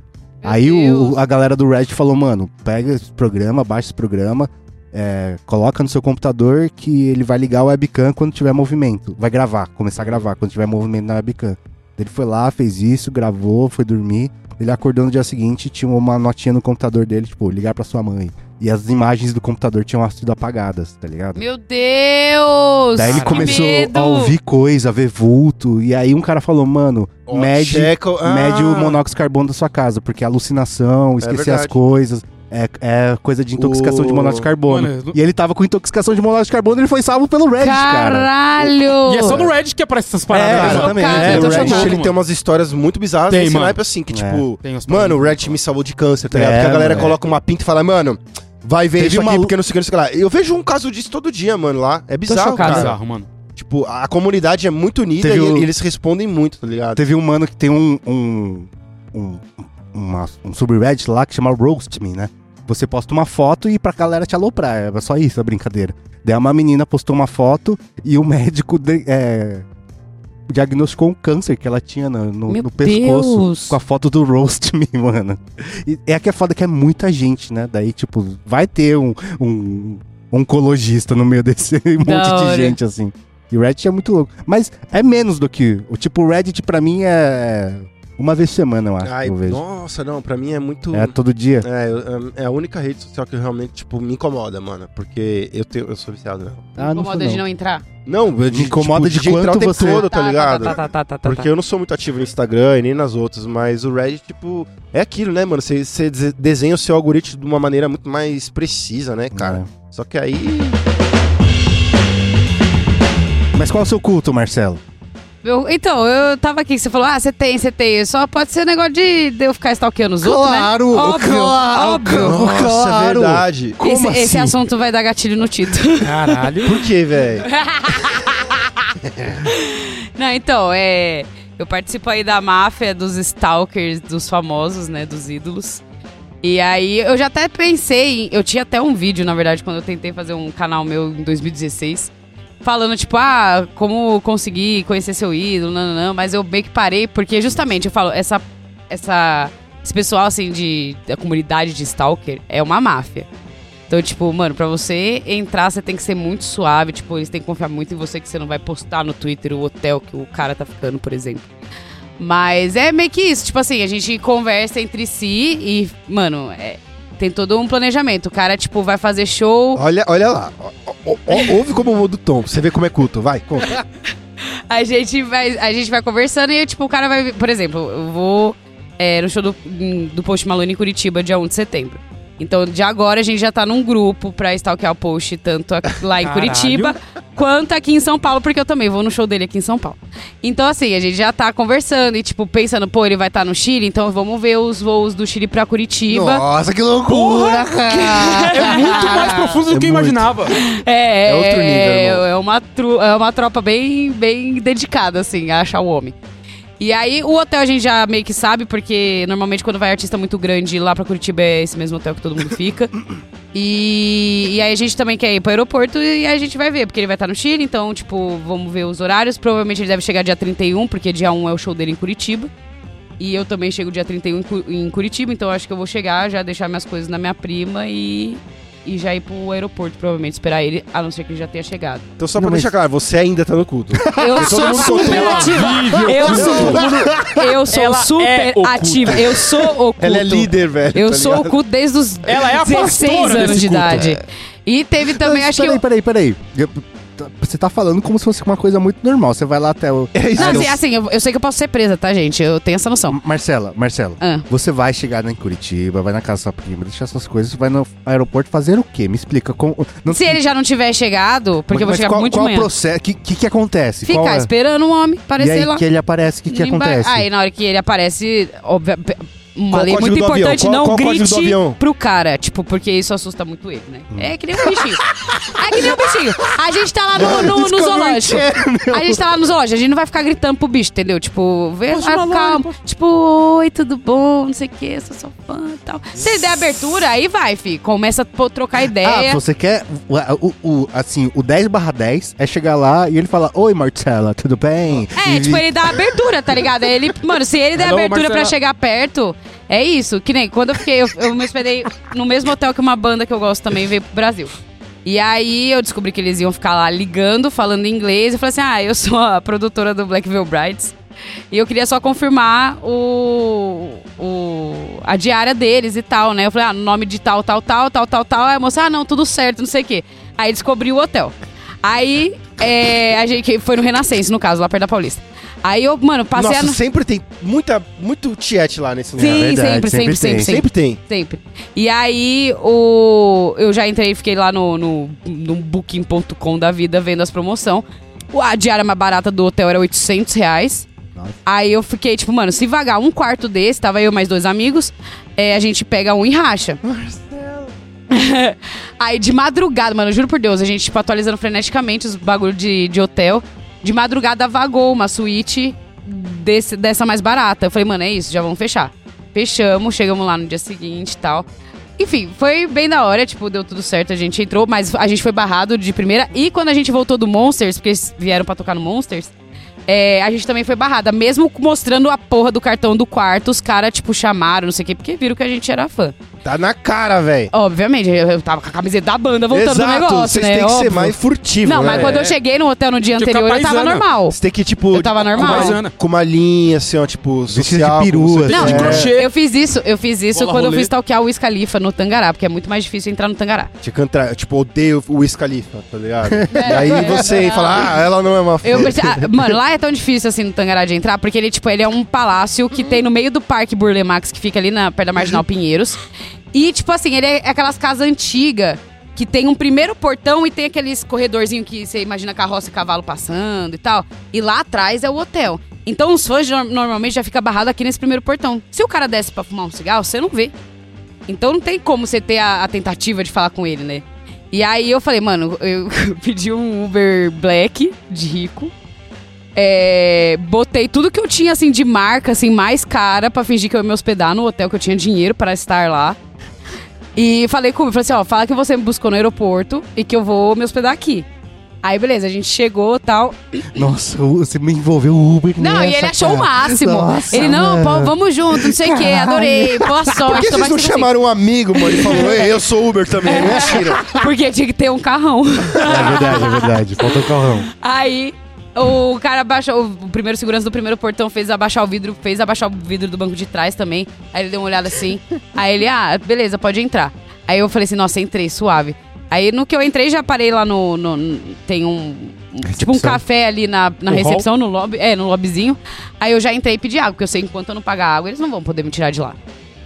Meu Aí o- a galera do Reddit falou, mano, pega esse programa, baixa esse programa, é, coloca no seu computador que ele vai ligar o webcam quando tiver movimento. Vai gravar, começar a gravar quando tiver movimento na webcam. Ele foi lá, fez isso, gravou, foi dormir. Ele acordou no dia seguinte tinha uma notinha no computador dele, tipo, ligar pra sua mãe. E as imagens do computador tinham sido apagadas, tá ligado? Meu Deus! Daí ele que começou medo. a ouvir coisa, a ver vulto. E aí um cara falou, mano, Ó, mede, checa- ah. mede o monóxido de carbono da sua casa, porque é alucinação, esquecer as verdade. coisas. É, é coisa de intoxicação O- de monóxido de carbono. Mano, E ele tava com intoxicação de monóxido de carbono e ele foi salvo pelo Reddit, cara. Caralho! E é só no Reddit que aparece essas paradas. É, né? exatamente. Cara, É, tô o Reddit ele mano. tem umas histórias muito bizarras Tem, nesse mano. naipe assim, que É. tipo, mano, o Reddit me salvou de câncer, tá ligado? É, Porque a galera coloca uma pinta e fala, mano, vai ver Teve isso aqui porque não sei o que, não sei o que lá. Eu vejo um caso disso todo dia, mano, lá. É bizarro, chocado. cara. Bizarro, mano. Tipo, a comunidade é muito unida Teve e, o- e eles respondem muito, tá ligado? Teve um mano que tem um, um, um, uma- um subreddit lá que chama Roast Me, né? Você posta uma foto e pra galera te aloprar. É só isso a brincadeira. Daí uma menina postou uma foto e o médico de- é, diagnosticou um câncer que ela tinha no, no- no pescoço. Deus. Com a foto do Roast (laughs) Me, mano. E é que é foda que é muita gente, né? Daí, tipo, vai ter um, um oncologista no meio desse (laughs) monte de hora. gente, assim. E o Reddit é muito louco. Mas é menos do que. O tipo, o Reddit pra mim é. Uma vez por semana, eu acho. Ai, eu vejo. nossa, não, pra mim é muito. É todo dia. É, eu- é a única rede social que realmente, tipo, me incomoda, mano. Porque eu, tenho, eu sou viciado, né? Ah, não, Incomoda sou, de não. não entrar? Não, de, Me incomoda tipo, de entrar o quanto tempo você- todo, tá, ligado? Tá, tá, tá, tá, tá, Porque tá. eu não sou muito ativo no Instagram e nem nas outras, mas o Reddit, tipo, é aquilo, né, mano? Você, você dese- desenha o seu algoritmo de uma maneira muito mais precisa, né, cara? É. Só que aí. Mas qual é o seu culto, Marcelo? Eu- então, eu tava aqui, você falou, ah, você tem, você tem. Só pode ser negócio de, de eu ficar stalkeando os outros, né? Claro, Óbvio, claro, óbvio. Nossa, claro. é verdade. Como esse, assim? esse assunto vai dar gatilho no Tito. Caralho. Por quê, velho? (laughs) Não, então, é. Eu participo aí da máfia dos stalkers, dos famosos, né? Dos ídolos. E aí eu já até pensei, eu tinha até um vídeo, na verdade, quando eu tentei fazer um canal meu em 2016, falando, tipo, ah, como conseguir conhecer seu ídolo, não, não, não, mas eu meio que parei, porque justamente eu falo, essa. essa esse pessoal, assim, de, da comunidade de stalker é uma máfia. Então, tipo, mano, pra você entrar, você tem que ser muito suave. Tipo, eles têm que confiar muito em você que você não vai postar no Twitter o hotel que o cara tá ficando, por exemplo. Mas é meio que isso. Tipo assim, a gente conversa entre si e, mano, é- tem todo um planejamento. O cara, tipo, vai fazer show. Olha, olha lá. Ó, ó, ouve como muda o tom, pra você ver como é culto. Vai, conta. (laughs) A gente vai, a gente vai conversando e, tipo, o cara vai. Por exemplo, eu vou é, no show do, do Post Malone em Curitiba, dia 1 de setembro. Então, de agora, a gente já tá num grupo pra stalkear o Post, tanto aqui- lá em Caralho. Curitiba, quanto aqui em São Paulo, porque eu também vou no show dele aqui em São Paulo. Então, assim, a gente já tá conversando e, tipo, pensando, pô, ele vai estar no Chile, então vamos ver os voos do Chile pra Curitiba. Nossa, que loucura, cara! É muito mais (laughs) profundo do É que eu imaginava. É, É outro nível, irmão. é uma, tru- é uma tropa bem, bem dedicada, assim, a achar o homem. E aí, o hotel a gente já meio que sabe, porque normalmente quando vai artista muito grande lá pra Curitiba é esse mesmo hotel que todo mundo fica. (coughs) E, e aí a gente também quer ir pro aeroporto e aí a gente vai ver, porque ele vai estar no Chile, então, tipo, vamos ver os horários. Provavelmente ele deve chegar dia 31, porque dia 1 é o show dele em Curitiba. E eu também chego dia 31 em Cu- em Curitiba, então acho que eu vou chegar, já deixar minhas coisas na minha prima e, e já ir pro aeroporto, provavelmente, esperar ele, a não ser que ele já tenha chegado. Então, só Não, pra mas- deixar claro, você ainda tá no culto. Eu sou super ativa. Eu sou, eu sou Ela super é ativa. Eu sou oculto. Ela é líder, velho. Eu tá sou ligado? oculto desde os Ela é a 16 pastora anos de culto. idade. E teve também, Mas acho que. peraí, eu- peraí, peraí. Tá- você tá falando como se fosse uma coisa muito normal. Você vai lá até o. É isso. Não, assim, assim, eu, eu sei que eu posso ser presa, tá, gente? Eu tenho essa noção. Marcela, Marcela, Ah. você vai chegar em Curitiba, vai na casa da sua prima, deixar suas coisas, vai no aeroporto fazer o quê? Me explica. Com, não, Se ele já não tiver chegado, porque eu vou mas chegar qual, muito qual manhã. o processo? O que, que, que acontece? Qual Ficar é? esperando um homem E aparecer aí lá. que ele aparece, o que, que acontece? Aí na hora que ele aparece, uma Qual lei muito importante, Qual- não qual grite pro cara, tipo, porque isso assusta muito ele, né? Hum. É que nem um bichinho. é que nem um bichinho. A gente tá lá no, no, no zoológico. A gente tá lá no zoológico, a gente não vai ficar gritando pro bicho, entendeu? Tipo, vê, vai, posso- Tipo, oi, tudo bom, não sei o que, sou sua fã e tal. Se ele der abertura, aí vai, fi. Começa a trocar Ah, ideia. você quer. O, o- o- assim, o 10 barra 10 é chegar lá e ele fala: Oi, Marcela, tudo bem? É, E- tipo, ele dá abertura, tá ligado? Ele, mano, se ele der Alô, abertura pra Marcela. chegar perto, é isso. Que nem quando eu fiquei, eu, eu me hospedei no mesmo hotel que uma banda que eu gosto também veio pro Brasil. E aí eu descobri que eles iam ficar lá ligando, falando inglês. Eu falei assim: ah, eu sou a produtora do Black Veil Brides. E eu queria só confirmar o, o, a diária deles e tal, né? Eu falei, ah, nome de tal, tal, tal, tal, tal, tal. Aí a moça, ah, não, tudo certo, não sei o quê. Aí descobri o hotel. Aí é, a gente foi no Renascença, no caso, lá perto da Paulista. Aí eu, mano, passei Nossa, a. no- sempre tem muita, muito tiete lá nesse lugar. Sim, verdade, sempre, sempre sempre, sempre, tem. sempre, Sempre tem. sempre. E aí, o... eu já entrei e fiquei lá no, no, no booking.com da vida vendo as promoções. A diária mais barata do hotel era 800 reais. Nossa. Aí eu fiquei, tipo, mano, se vagar um quarto desse, tava eu e mais dois amigos, é, a gente pega um e racha. (laughs) Aí de madrugada, mano, juro por Deus, a gente, tipo, atualizando freneticamente os bagulho de, de hotel. De madrugada vagou uma suíte desse, dessa mais barata. Eu falei, mano, é isso, já vamos fechar. Fechamos, chegamos lá no dia seguinte e tal. Enfim, foi bem da hora, tipo, deu tudo certo, a gente entrou, mas a gente foi barrado de primeira. E quando a gente voltou do Monsters, porque eles vieram pra tocar no Monsters, é, a gente também foi barrada. Mesmo mostrando a porra do cartão do quarto, os caras, tipo, chamaram, não sei o quê, porque viram que a gente era fã. Tá na cara, velho. Obviamente, eu, eu tava com a camiseta da banda voltando no negócio, vocês né? têm que ser Óbvio. mais furtivo, Não, né? mas quando eu cheguei no hotel no dia Tinha que anterior, eu ficar tava paisana. normal. Você tem que, tipo... Eu tava normal. Com uma, com uma linha, assim, ó, tipo, Vestido de social. como perua, você- Não, de é. crochê. eu fiz isso, eu fiz isso Bola quando eu rolê. fui stalkear o Wiz Khalifa no Tangará, porque é muito mais difícil entrar no Tangará. Tinha que entrar, tipo, odeio o Wiz Khalifa, tá ligado? (laughs) e aí você fala, ah, ela não é uma. Eu pensei- ah, mano, lá é tão difícil assim no Tangará de entrar, porque ele, tipo, ele é um palácio que tem no meio do Parque Burle Max, que fica ali na, perto da Marginal Pinheiros. E, tipo assim, ele é aquelas casas antigas que tem um primeiro portão e tem aqueles corredorzinho que você imagina carroça e cavalo passando e tal. E lá atrás é o hotel. Então os fãs no- normalmente já ficam barrados aqui nesse primeiro portão. Se o cara desce pra fumar um cigarro, você não vê. Então não tem como você ter a, a tentativa de falar com ele, né? E aí eu falei, mano, eu (laughs) pedi um Uber Black de rico. É, botei tudo que eu tinha, assim, de marca, assim, mais cara pra fingir que eu ia me hospedar no hotel, que eu tinha dinheiro para estar lá. E falei com ele, falei assim, ó, fala que você me buscou no aeroporto e que eu vou me hospedar aqui. Aí, beleza, a gente chegou e tal. (clears throat) Nossa, o- você me envolveu o Uber Não, e nessa, ele achou o cara. máximo. Nossa, ele, não, pô, vamos junto, não sei o quê, adorei, boa sorte. Por que vocês não chamaram um amigo, mano? Ele falou, Ei, eu sou Uber também, mentira. (laughs) Porque tinha que ter um carrão. É verdade, é verdade. Faltou o carrão. Aí o cara abaixou, o primeiro segurança do primeiro portão fez abaixar o vidro, fez abaixar o vidro do banco de trás também. Aí ele deu uma olhada assim. (laughs) aí ele, ah, beleza, pode entrar. Aí eu falei assim, nossa, entrei, suave. Aí no que eu entrei, já parei lá no. no- no- tem um. um- Tipo um Recepção. café ali na, na No recepção, no lobby. É, no lobbyzinho. Aí eu já entrei e pedi água, porque eu sei que enquanto eu não pagar água, eles não vão poder me tirar de lá.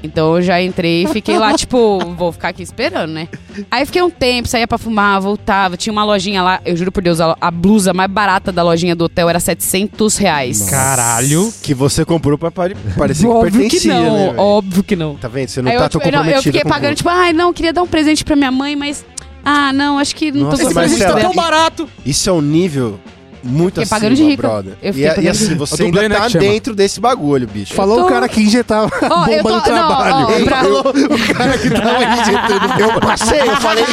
Então eu já entrei e fiquei lá, (laughs) tipo, vou ficar aqui esperando, né? Aí fiquei um tempo, saía pra fumar, voltava. Tinha uma lojinha lá, eu juro por Deus, a, a blusa mais barata da lojinha do hotel era 700 reais. Caralho. Que você comprou pra pare- parecer que Óbvio que pertencia, não, né, óbvio que não. Tá vendo? Você não Aí tá eu, tão tipo, não, comprometido eu fiquei com pagando, tipo, ai, não, queria dar um presente pra minha mãe, mas. Ah, não, acho que não Nossa, tô Esse presente tá tão barato. Isso é um nível muito acima, pagando de rica. brother. Eu e, fiquei e pagando de assim, você ainda né, tá que chama. dentro desse bagulho, bicho. Falou tô- o cara que injetava (laughs) Ó, eu bomba tô- no trabalho. não, ó, pra- Falou (laughs) o cara que tava (laughs) injetando Eu passei, eu falei...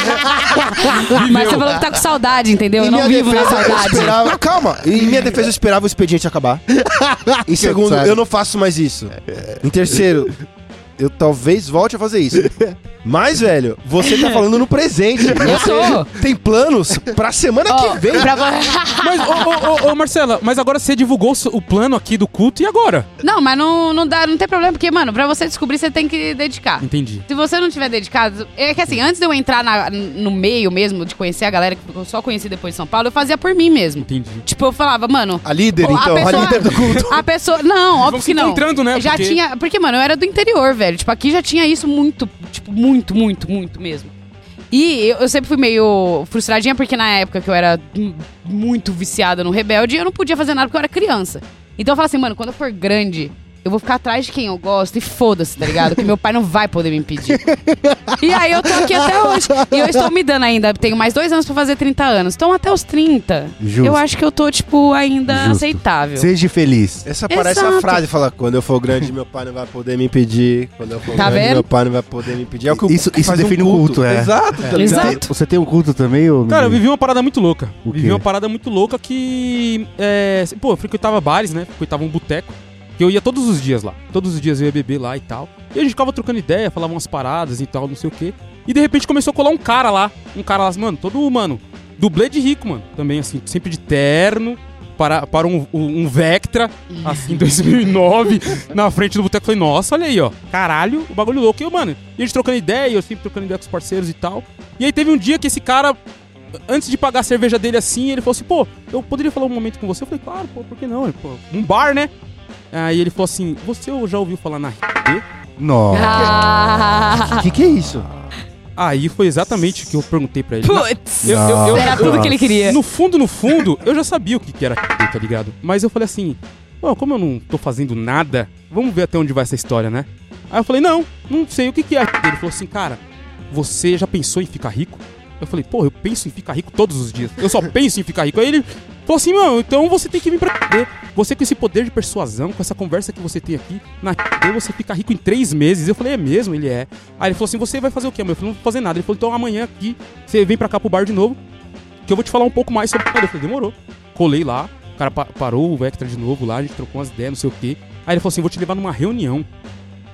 Mas você falou que tá com saudade, entendeu? Eu Em não minha vivo na defesa, eu saudade. esperava... Calma, em minha defesa eu esperava o expediente acabar. Em segundo, Sabe. eu não faço mais isso. Em terceiro, eu talvez volte a fazer isso. Mas, velho, você tá falando no presente. (laughs) Eu tô. Tem planos pra semana Ó, que vem. pra vo- (laughs) Mas, ô, ô, ô, ô, Marcela, mas agora você divulgou o seu- o plano aqui do culto e agora? Não, mas não, não dá, não tem problema, porque, mano, pra você descobrir, você tem que dedicar. Entendi. Se você não tiver dedicado, é que assim, antes de eu entrar na- no meio mesmo, de conhecer a galera que eu só conheci depois de São Paulo, eu fazia por mim mesmo. Entendi. Tipo, eu falava, mano. A líder, a então. pessoa- A líder do culto. (laughs) A pessoa. Não, óbvio se que não. encontrando, né? Já Porque- tinha. Porque, mano, eu era do interior, velho. Tipo, aqui já tinha isso muito, tipo, muito, muito, muito mesmo. E eu, eu sempre fui meio frustradinha, porque na época que eu era hum, muito viciada no Rebelde, eu não podia fazer nada porque eu era criança. Então eu falava assim, mano, quando eu for grande, eu vou ficar atrás de quem eu gosto e foda-se, tá ligado? Porque meu pai não vai poder me impedir. e aí eu tô aqui até hoje. E eu estou me dando ainda, tenho mais dois anos pra fazer 30 anos. Então até os 30, Justo. eu acho que eu tô, tipo, ainda Justo. aceitável. Seja feliz. Essa parece a Exato. frase, fala, quando eu for grande, meu pai não vai poder me impedir. Quando eu for Tá grande, vendo? meu pai não vai poder me impedir. É o que Isso- que isso faz um define o culto, é. Exato, tá ligado? Exato. Você tem um culto também, ô Cara, eu vivi uma parada muito louca. O vivi quê? uma parada muito louca que. É, pô, eu frequentava bares, né? Frequentava um boteco. Que eu ia todos os dias lá. Todos os dias eu ia beber lá e tal. E a gente ficava trocando ideia, falava umas paradas e tal, não sei o quê. E de repente começou a colar um cara lá. Um cara lá, mano, todo, mano, dublê de rico, mano. Também, assim, sempre de terno. Para, para um, um Vectra, (laughs) assim, em 2009, na frente do boteco. Falei, nossa, olha aí, ó. Caralho, o bagulho louco. E eu, mano, e a gente trocando ideia, eu sempre trocando ideia com os parceiros e tal. E aí teve um dia que esse cara, antes de pagar a cerveja dele assim, ele falou assim, pô, eu poderia falar um momento com você? Eu falei, claro, pô, por que não? Ele, pô, um bar, né? Aí ele falou assim, você já ouviu falar na RD? Nossa. Ah, O que, que é isso? Aí foi exatamente o que eu perguntei pra ele. Na- Putz! eu- eu- eu- Era eu- tudo que ele queria. No fundo, no fundo, eu já sabia o que, que era RD, tá ligado? Mas eu falei assim, Pô, como eu não tô fazendo nada, vamos ver até onde vai essa história, né? Aí eu falei, não, não sei o que, que é RD. Ele falou assim, cara, você já pensou em ficar rico? Eu falei, pô, eu penso em ficar rico todos os dias. Eu só penso em ficar rico. Aí ele falou assim, mano, então você tem que vir pra. Você com esse poder de persuasão, com essa conversa que você tem aqui, na você fica rico em três meses. Eu falei, é mesmo? Ele é. Aí ele falou assim, você vai fazer o quê? Eu falei, não vou fazer nada. Ele falou, então amanhã aqui, você vem pra cá pro bar de novo, que eu vou te falar um pouco mais sobre o Eu falei, demorou. Colei lá, o cara pa- parou o Vectra de novo lá, a gente trocou umas ideias, não sei o quê. Aí ele falou assim, vou te levar numa reunião.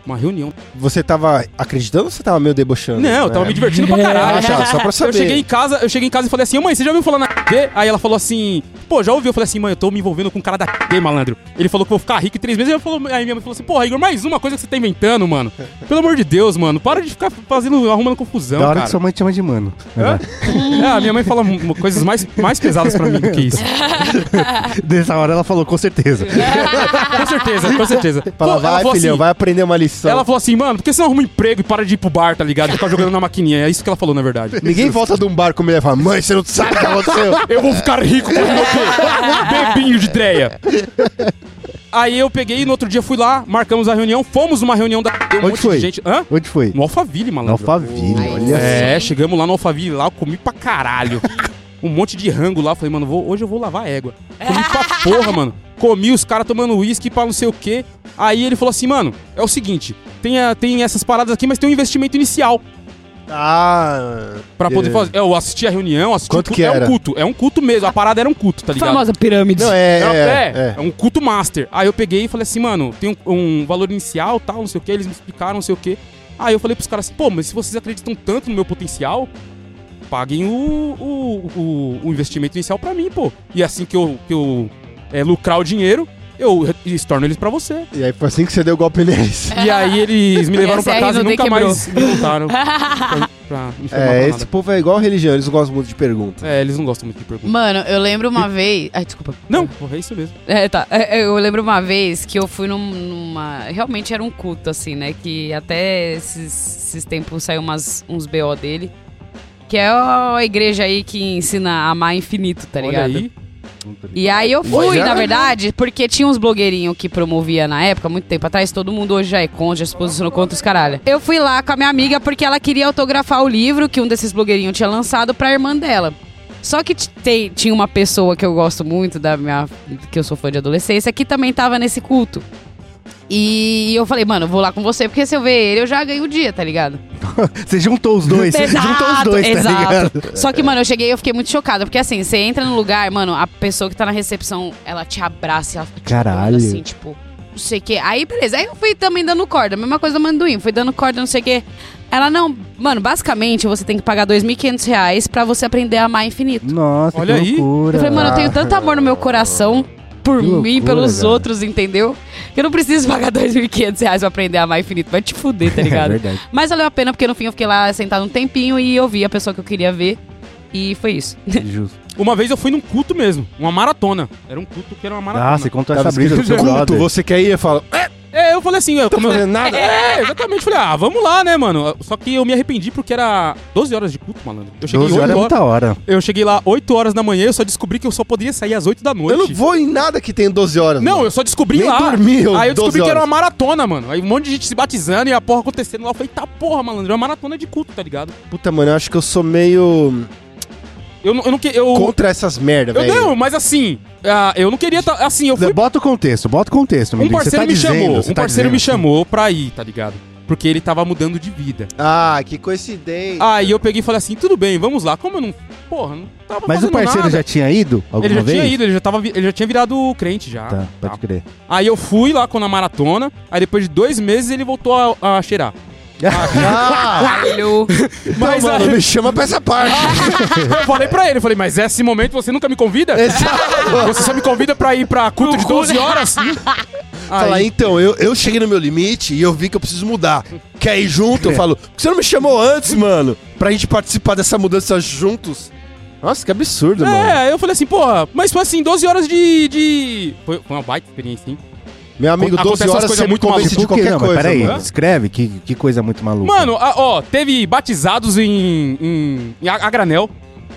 Uma reunião. Você tava acreditando ou você tava meio debochando? Não, eu tava É. me divertindo pra (laughs) caralho. Ah, tá, só pra saber. Eu cheguei em casa, eu cheguei em casa e falei assim, "Ô, mãe, você já ouviu falar na D? Aí ela falou assim, pô, já ouviu? Eu falei assim, mãe, eu tô me envolvendo com um cara da D, malandro. Ele falou que eu vou ficar rico em três meses. Aí, eu falou, aí minha mãe falou assim, porra, Igor, mais uma coisa que você tá inventando, mano. Pelo amor de Deus, mano, para de ficar fazendo, arrumando confusão, da hora cara. que sua mãe te chama de mano. Hã? É, a minha mãe fala coisas mais, mais pesadas pra mim do que isso. (laughs) Dessa hora ela falou, com certeza. (laughs) Com certeza, com certeza. Fala, Pô, vai, filhão, assim- vai aprender uma lição. Ela falou assim, mano, por que você não arruma um emprego e para de ir pro bar, tá ligado? Ficar jogando na maquininha. É isso que ela falou, na verdade. Ninguém volta de um bar comigo e fala, mãe, você não sabe o que aconteceu. (laughs) Eu vou ficar rico com o quê? (laughs) Bebinho de dreia. Aí eu peguei e no outro dia fui lá, marcamos a reunião, fomos numa reunião da. Deu um Onde monte foi? de gente. Hã? Onde foi? No Alphaville, malandro. Alphaville, Ai, olha. É, chegamos lá no Alphaville lá, eu comi pra caralho. Um monte de rango lá. Falei, mano, vou- hoje eu vou lavar égua. Comi pra porra, mano. Comi os caras tomando uísque pra não sei o quê. Aí ele falou assim, mano, é o seguinte: tem, a- tem essas paradas aqui, mas tem um investimento inicial. Ah, Pra poder É. fazer. Eu assisti a reunião, assisti Quanto o culto. que é era? um culto, é um culto mesmo. A parada era um culto, tá ligado? Famosa pirâmide. não, é, É, é, é, é. é um culto master. Aí eu peguei e falei assim, mano, tem um, um valor inicial, tal, não sei o que, eles me explicaram, não sei o que. Aí eu falei pros caras assim, pô, mas se vocês acreditam tanto no meu potencial, paguem o, o, o, o investimento inicial pra mim, pô. E assim que eu, que eu é, lucrar o dinheiro, eu estorno eles pra você. E aí foi assim que você deu golpe neles. (laughs) E aí eles me levaram pra SR casa e nunca quebrou. mais me voltaram (laughs) pra, me É, nada. esse povo é igual religião, eles não gostam muito de pergunta. É, eles não gostam muito de perguntas. Mano, eu lembro uma vez. Ai, desculpa. Não, porra, é isso mesmo. É, tá. É, Eu lembro uma vez que eu fui num- numa. Realmente era um culto, assim, né? Que até esses, esses tempos saiu umas, uns BO dele. Que é a igreja aí que ensina a amar infinito, tá Olha ligado? aí. E aí eu fui, na verdade, porque tinha uns blogueirinhos que promovia na época, muito tempo atrás, todo mundo hoje já é contra, já se posicionou contra os caralho. Eu fui lá com a minha amiga porque ela queria autografar o livro que um desses blogueirinhos tinha lançado pra irmã dela. Só que t- tem- tinha uma pessoa que eu gosto muito, da minha, que eu sou fã de adolescência, que também tava nesse culto. E eu falei, mano, eu vou lá com você, porque se eu ver ele, eu já ganho o dia, tá ligado? (laughs) Você juntou os dois, você juntou os dois, tá ligado? Só que, mano, eu cheguei e eu fiquei muito chocada. Porque assim, você entra no lugar, mano, a pessoa que tá na recepção, ela te abraça e ela fica Caralho. assim, tipo, sei o quê. Aí, beleza. Aí eu fui também dando corda. Mesma coisa do amendoim. Fui dando corda, não sei o quê. Ela, não... Mano, basicamente, você tem que pagar 2.500 reais pra você aprender a amar infinito. Nossa, Olha que aí. loucura. Eu falei, mano, eu tenho tanto amor no meu coração por Que mim, loucura, pelos cara. outros, entendeu? Que eu não preciso pagar (laughs) 2.500 reais pra aprender a amar infinito. Vai te fuder, tá (laughs) É ligado? verdade. Mas valeu a pena, porque no fim eu fiquei lá sentado um tempinho e eu vi a pessoa que eu queria ver. E foi isso. (laughs) Justo. Uma vez eu fui num culto mesmo, uma maratona. Era um culto que era uma maratona. Ah, você contou Tava essa brisa do seu escrito culto, brother. você quer ir? Eu falo, é, É, eu falei assim, eu, tô fazendo nada. É, exatamente. Falei, ah, vamos lá, né, mano? Só que eu me arrependi porque era 12 horas de culto, malandro. Eu cheguei 12 horas 8 é muita hora. Eu cheguei lá 8 horas da manhã, eu só descobri que eu só poderia sair às 8 da noite. Eu não vou em nada que tem 12 horas. Não, mano. eu só descobri Nem lá. dormi, eu- Aí eu 12 descobri que era uma maratona, mano. Aí um monte de gente se batizando e a porra acontecendo lá. Eu falei, tá porra, malandro, é uma maratona de culto, tá ligado? Puta, mano, eu acho que eu sou meio Eu eu não que- eu, contra essas merda, eu velho. não, mas assim, ah, eu não queria tá, assim, eu fui Bota o contexto, bota o contexto. um amigo. Você parceiro tá me dizendo, chamou, um tá parceiro dizendo me assim. chamou pra ir, tá ligado? Porque ele tava mudando de vida. Ah, que coincidência. Aí eu peguei e falei assim, tudo bem, vamos lá. Como eu não, porra, não tava Mas o fazendo parceiro nada. já tinha ido alguma Ele já vez? tinha ido, ele já, tava, vi- ele já tinha virado crente já. Tá, pode Tá. crer. Aí eu fui lá com a maratona, aí depois de dois meses ele voltou a, a cheirar. Caralho. (laughs) Mas não, mano, me chama pra essa parte. eu (laughs) falei pra ele, eu falei, mas esse momento você nunca me convida? Você só me convida pra ir pra culto de 12 horas? (laughs) Falar, Aí, então, eu, eu cheguei no meu limite e eu vi que eu preciso mudar. Quer ir junto? Eu falo, por que você não me chamou antes, mano? Pra gente participar dessa mudança juntos. Nossa, que absurdo, mano. é, eu falei assim, porra, mas foi assim, 12 horas de. de... Foi, foi uma baita experiência, hein? Meu amigo, Acontece 12 umas horas coisas você muito convence de qualquer Não, mas coisa, peraí, mano. escreve que, que coisa muito maluca. Mano, a- ó, teve batizados em. em, em a, a granel.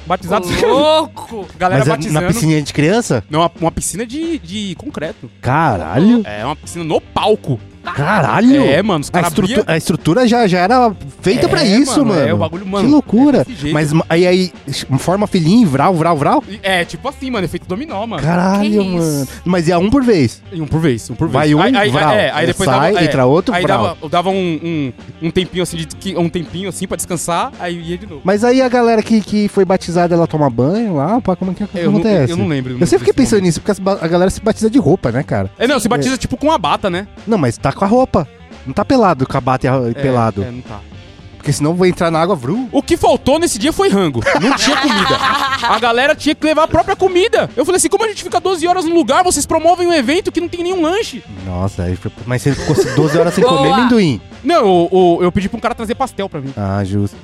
Batizados. Louco. Galera Mas é batizando. na piscininha de criança? Não, uma, uma piscina de, de concreto. Caralho, É, uma piscina no palco. Caralho. É, mano, os a, caras estrutura, abriam- a estrutura já, já era feita É, pra isso, mano. É, o bagulho, mano. que loucura. é. Mas aí, aí, forma filhinho, vral, vral, vral? É, tipo assim, mano, efeito dominó, mano. Caralho, Que isso? mano. Mas ia um por vez. E um por vez, um por vez. Vai um, aí, aí, vral. É, aí depois Sai, dava, é, entra outro, Aí vral. dava, dava um, um, um tempinho assim, de, um tempinho assim pra descansar, aí ia de novo. Mas aí a galera que, que foi batizada, ela toma banho lá? Pá, como é que Eu não, acontece? eu não lembro. Eu sempre fiquei pensando momento. nisso, porque a galera se batiza de roupa, né, cara? É, não, se batiza tipo com a bata, né? Não, mas tá com a roupa. Não tá pelado, com a bata e a- e É, pelado. É, não tá. Porque senão vai entrar na água, vru. O que faltou nesse dia foi rango. Não tinha comida. A galera tinha que levar a própria comida. Eu falei assim, como a gente fica 12 horas no lugar, vocês promovem um evento que não tem nenhum lanche. Nossa, mas você ficou 12 horas sem comer amendoim. Não, eu, eu, eu pedi pra um cara trazer pastel pra mim. Ah, justo.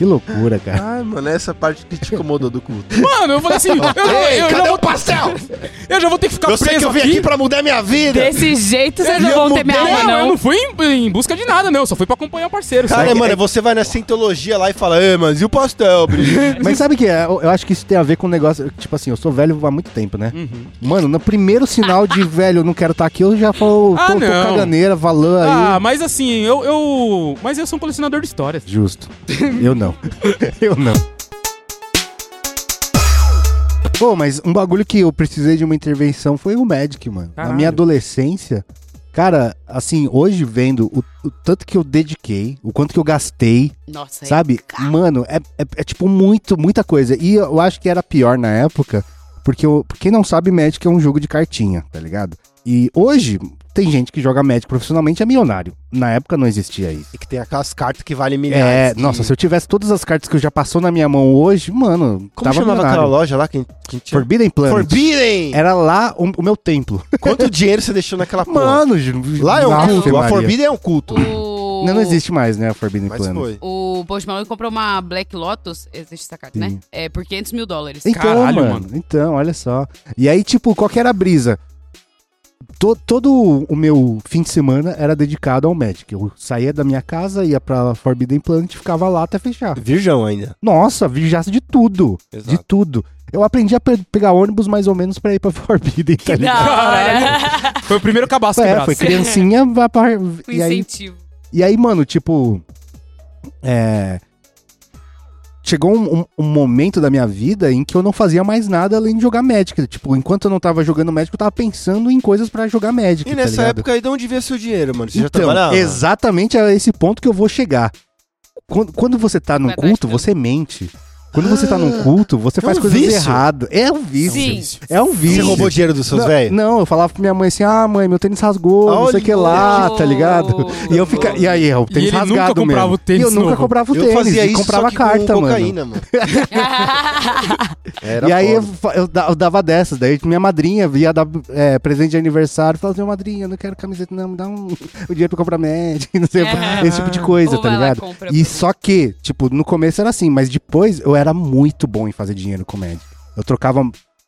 Que loucura, cara. Ai, mano, essa parte que te incomodou do culto. (laughs) Mano, eu falei assim, eu, eu, Ei, eu já cadê vou, o pastel? eu já vou ter que ficar Eu sei preso que eu vim aqui pra mudar minha vida. Desse jeito vocês não vão ter minha alma, Não, eu não. não fui em, em busca de nada, não. Eu só fui pra acompanhar o parceiro. Cara, sabe? mano, você vai na cientologia lá e fala, ei, mas e o pastel, Brigitte? (laughs) Mas sabe o que é? Eu eu acho que isso tem a ver com um negócio. Tipo assim, eu sou velho há muito tempo, né? Uhum. Mano, no primeiro sinal de (laughs) velho, eu não quero estar aqui, eu já falo, Ah, tô, tô não. caganeira, valão aí. Ah, mas assim, eu, eu. Mas eu sou um colecionador de histórias. Justo. Eu não. (laughs) eu não. Pô, mas um bagulho que eu precisei de uma intervenção foi o Magic, mano. Na Caralho. minha adolescência, cara, assim, hoje vendo o, o tanto que eu dediquei, o quanto que eu gastei, Nossa, sabe? Mano, é, é, é tipo muito, muita coisa. E eu acho que era pior na época, porque eu, quem não sabe, Magic é um jogo de cartinha, tá ligado? E hoje, tem gente que joga Magic profissionalmente, é milionário. Na época não existia isso. E que tem aquelas cartas que valem É, milhares. nossa, se eu tivesse todas as cartas que já passou na minha mão hoje, mano, Como tava chamava milionário. aquela loja lá que, que tinha... Forbidden Planet. Forbidden! Era lá o, o meu templo. (laughs) Quanto dinheiro você deixou naquela porra? Mano, Lá é um Ave culto, a. Forbidden é um culto. O... Não, não existe mais, né, a Forbidden Mas Planet. foi. O Post Malone comprou uma Black Lotus, existe essa carta, Sim. né? É por 500 mil dólares. Então, Caralho, mano, mano. Então, olha só. E aí, tipo, qual que era a brisa? To- todo o meu fim de semana era dedicado ao Magic. Eu saía da minha casa, ia pra Forbidden Planet e ficava lá até fechar. Virgão ainda. Nossa, vigiasse de tudo. Exato. De tudo. Eu aprendi a pe- pegar ônibus mais ou menos pra ir pra (laughs) Forbidden, tá ligado? Foi o primeiro cabaço É, foi criancinha, vai pra... (laughs) Fui E aí, incentivo. e aí, mano, tipo... É... Chegou um, um- um momento da minha vida em que eu não fazia mais nada além de jogar Magic. Tipo, enquanto eu não tava jogando Magic, eu tava pensando em coisas pra jogar Magic, E tá nessa ligado? época aí, de onde via seu dinheiro, mano? Você já Então, trabalhava? exatamente a esse ponto que eu vou chegar. Quando, quando você tá num culto, você mente. Quando você tá num culto, você É faz um coisas vício. erradas. É um vício. Sim. É um vício. Você roubou dinheiro dos seus velhos? não, eu falava pra minha mãe assim: ah, mãe, meu tênis rasgou, não sei o que lá, tá ligado? E eu fica, e aí, o tênis ele nunca rasgado comprava mesmo. o tênis e eu nunca novo. comprava o Eu tênis, fazia e isso comprava só que carta, com mano. cocaína, mano. (laughs) Era e aí eu, eu, da- eu dava dessas, daí minha madrinha via dar é, presente de aniversário e falava assim, "Ô, madrinha, eu não quero camiseta, não, me dá um, o dinheiro pra comprar médico, (laughs) não sei, É. esse tipo de coisa, Ou tá ligado? E só que, tipo, no começo era assim, mas depois eu era muito bom em fazer dinheiro com médico. Eu trocava,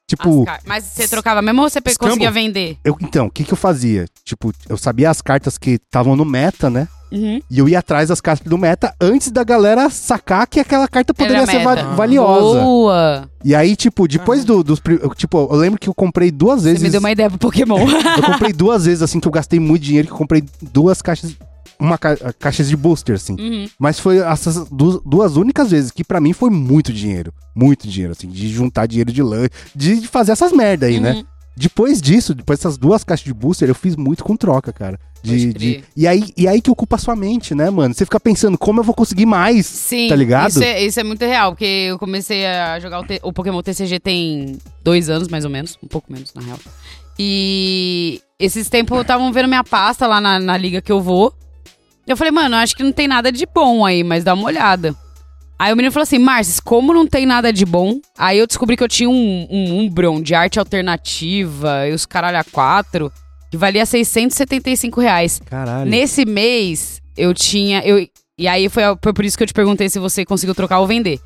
tipo, Mas você trocava mesmo ou você conseguia vender? eu, então, o que que eu fazia? Tipo, eu sabia as cartas que estavam no meta, né? Uhum. E eu ia atrás das cartas do meta antes da galera sacar que aquela carta poderia Era ser va- valiosa. Boa! E aí, tipo, depois do, dos. Tipo, eu lembro que eu comprei duas Você vezes. me deu uma ideia pro Pokémon. (laughs) Eu comprei duas vezes, assim, que eu gastei muito dinheiro, que eu comprei duas caixas. Uma ca caixas de booster, assim. Uhum. Mas foi essas duas, duas únicas vezes que pra mim foi muito dinheiro. Muito dinheiro, assim, de juntar dinheiro de lã, de de fazer essas merda aí, né? Uhum. Depois disso, depois dessas duas caixas de booster, eu fiz muito com troca, cara. De, de- e, aí, e aí que ocupa a sua mente, né, mano? Você fica pensando, como eu vou conseguir mais? Sim, Tá ligado? Isso é, isso é muito real, porque eu comecei a jogar o, o Pokémon TCG tem dois anos, mais ou menos. Um pouco menos, na real. E esses tempos estavam vendo minha pasta lá na, na liga que eu vou. Eu falei, mano, acho que não tem nada de bom aí, mas dá uma olhada. Aí o menino falou assim, Marcis, como não tem nada de bom? Aí eu descobri que eu tinha um, um Umbron de arte alternativa e os caralho a quatro, que valia 675 reais. Caralho. Nesse mês, eu tinha. Eu, e aí foi, foi por isso que eu te perguntei se você conseguiu trocar ou vender.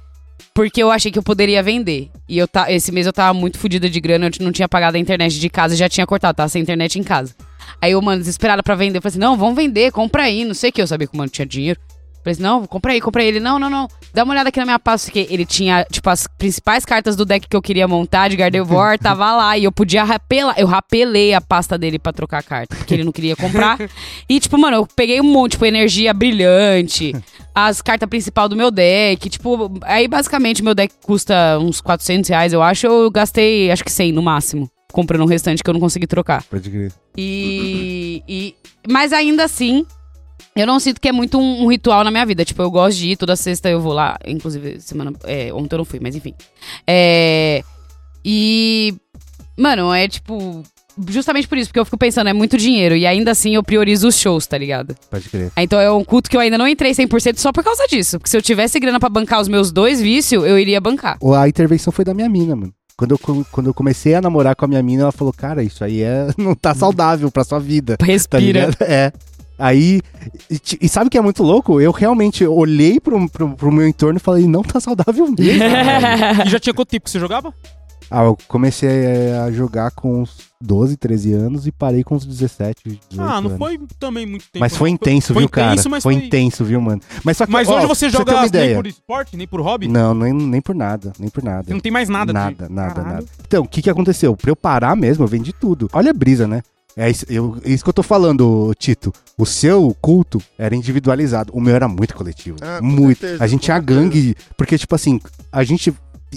Porque eu achei que eu poderia vender. E eu tá, esse mês eu tava muito fodida de grana, eu não tinha pagado a internet de casa, já tinha cortado, tava sem internet em casa. Aí eu, mano, desesperada pra vender, eu falei assim: não, vamos vender, compra aí. Não sei o que, eu sabia que o mano tinha dinheiro. Falei assim, não, compra aí, compra aí. Ele, não, não, não. Dá uma olhada aqui na minha pasta, porque ele tinha, tipo, as principais cartas do deck que eu queria montar, de Gardevoir, (laughs) tava lá. E eu podia rapelar. Eu rapelei a pasta dele pra trocar a carta, porque ele não queria comprar. (laughs) E, tipo, mano, eu peguei um monte, tipo, energia brilhante, as cartas principal do meu deck. Tipo, aí basicamente meu deck custa uns 400 reais, eu acho. Eu gastei, acho que 100 no máximo, comprando o restante que eu não consegui trocar. Pode crer. E, e- Mas ainda assim, eu não sinto que é muito um, um ritual na minha vida. Tipo, eu gosto de ir, toda sexta eu vou lá. Inclusive, semana. é, ontem eu não fui, mas enfim. É. E. Mano, é tipo. Justamente por isso, porque eu fico pensando, é muito dinheiro. E ainda assim eu priorizo os shows, tá ligado? Pode crer. Então é um culto que eu ainda não entrei 100% só por causa disso. Porque se eu tivesse grana pra bancar os meus dois vícios, eu iria bancar. A intervenção foi da minha mina, mano. Quando eu, quando eu comecei a namorar com a minha mina, ela falou, cara, isso aí é, (laughs) não tá saudável pra sua vida. Tá Respira. ligado? É. Aí, e, e sabe o que é muito louco? Eu realmente olhei pro, pro, pro meu entorno e falei, não tá saudável mesmo. (laughs) E já tinha quanto tempo que você jogava? ah, eu comecei é, a jogar com uns 12, 13 anos e parei com uns 17, 18 Ah, não anos. foi também muito tempo. Mas foi intenso, foi viu, cara? intenso, mas foi, foi- intenso, viu, mano? Mas, só que, Mas ó, hoje você joga uma nem ideia. por esporte, nem por hobby? Não, nem, nem por nada, nem por nada. Você não tem mais nada. de- Nada, nada, Caralho. nada. Então, o que que aconteceu? Pra eu parar mesmo, eu vendi tudo. Olha a brisa, né? É isso, eu- é isso que eu tô falando, Tito. O seu culto era individualizado. O meu era muito coletivo. Ah, muito. certeza, a gente tinha certeza. gangue. Porque, tipo assim, a gente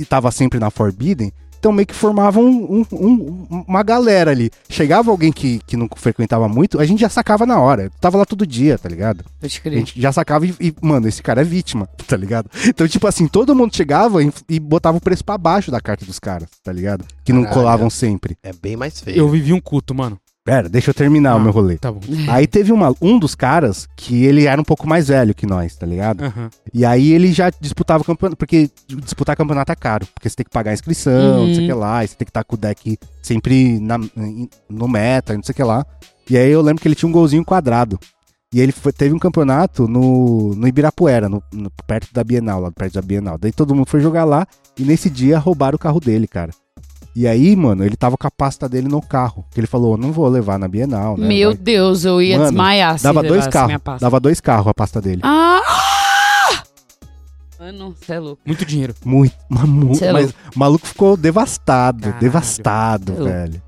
tava sempre na Forbidden. Então meio que formava um- um- um- uma galera ali. Chegava alguém que, que não frequentava muito, a gente já sacava na hora. Eu tava lá todo dia, tá ligado? Pode A crer. gente já sacava e, e, mano, esse cara é vítima, (laughs) tá ligado? Então, tipo assim, todo mundo chegava e, e botava o preço pra baixo da carta dos caras, tá ligado? Que não Caralho. colavam sempre. É bem mais feio. Eu vivi um culto, mano. Pera, deixa eu terminar o Ah, meu rolê. Tá bom. (laughs) Aí teve uma, um dos caras que ele era um pouco mais velho que nós, tá ligado? Aham. E aí ele já disputava o campeonato, porque disputar campeonato é caro, porque você tem que pagar a inscrição, não sei o que lá, e você tem que estar com o deck sempre na- no meta, não sei o que lá. E aí eu lembro que ele tinha um golzinho quadrado. E ele foi- teve um campeonato no, no Ibirapuera, no, no- perto da Bienal, lá perto da Bienal. Daí todo mundo foi jogar lá e nesse dia roubaram o carro dele, cara. E aí, mano, ele tava com a pasta dele no carro. Que ele falou, não vou levar na Bienal, né? Meu Vai- Deus, eu ia Mano, desmaiar se Dava dois carros. Dava dois carros a pasta dele. Ah! Mano, você é louco. Muito dinheiro. Muito, mas, é mas o maluco ficou devastado, Caralho. devastado, é velho.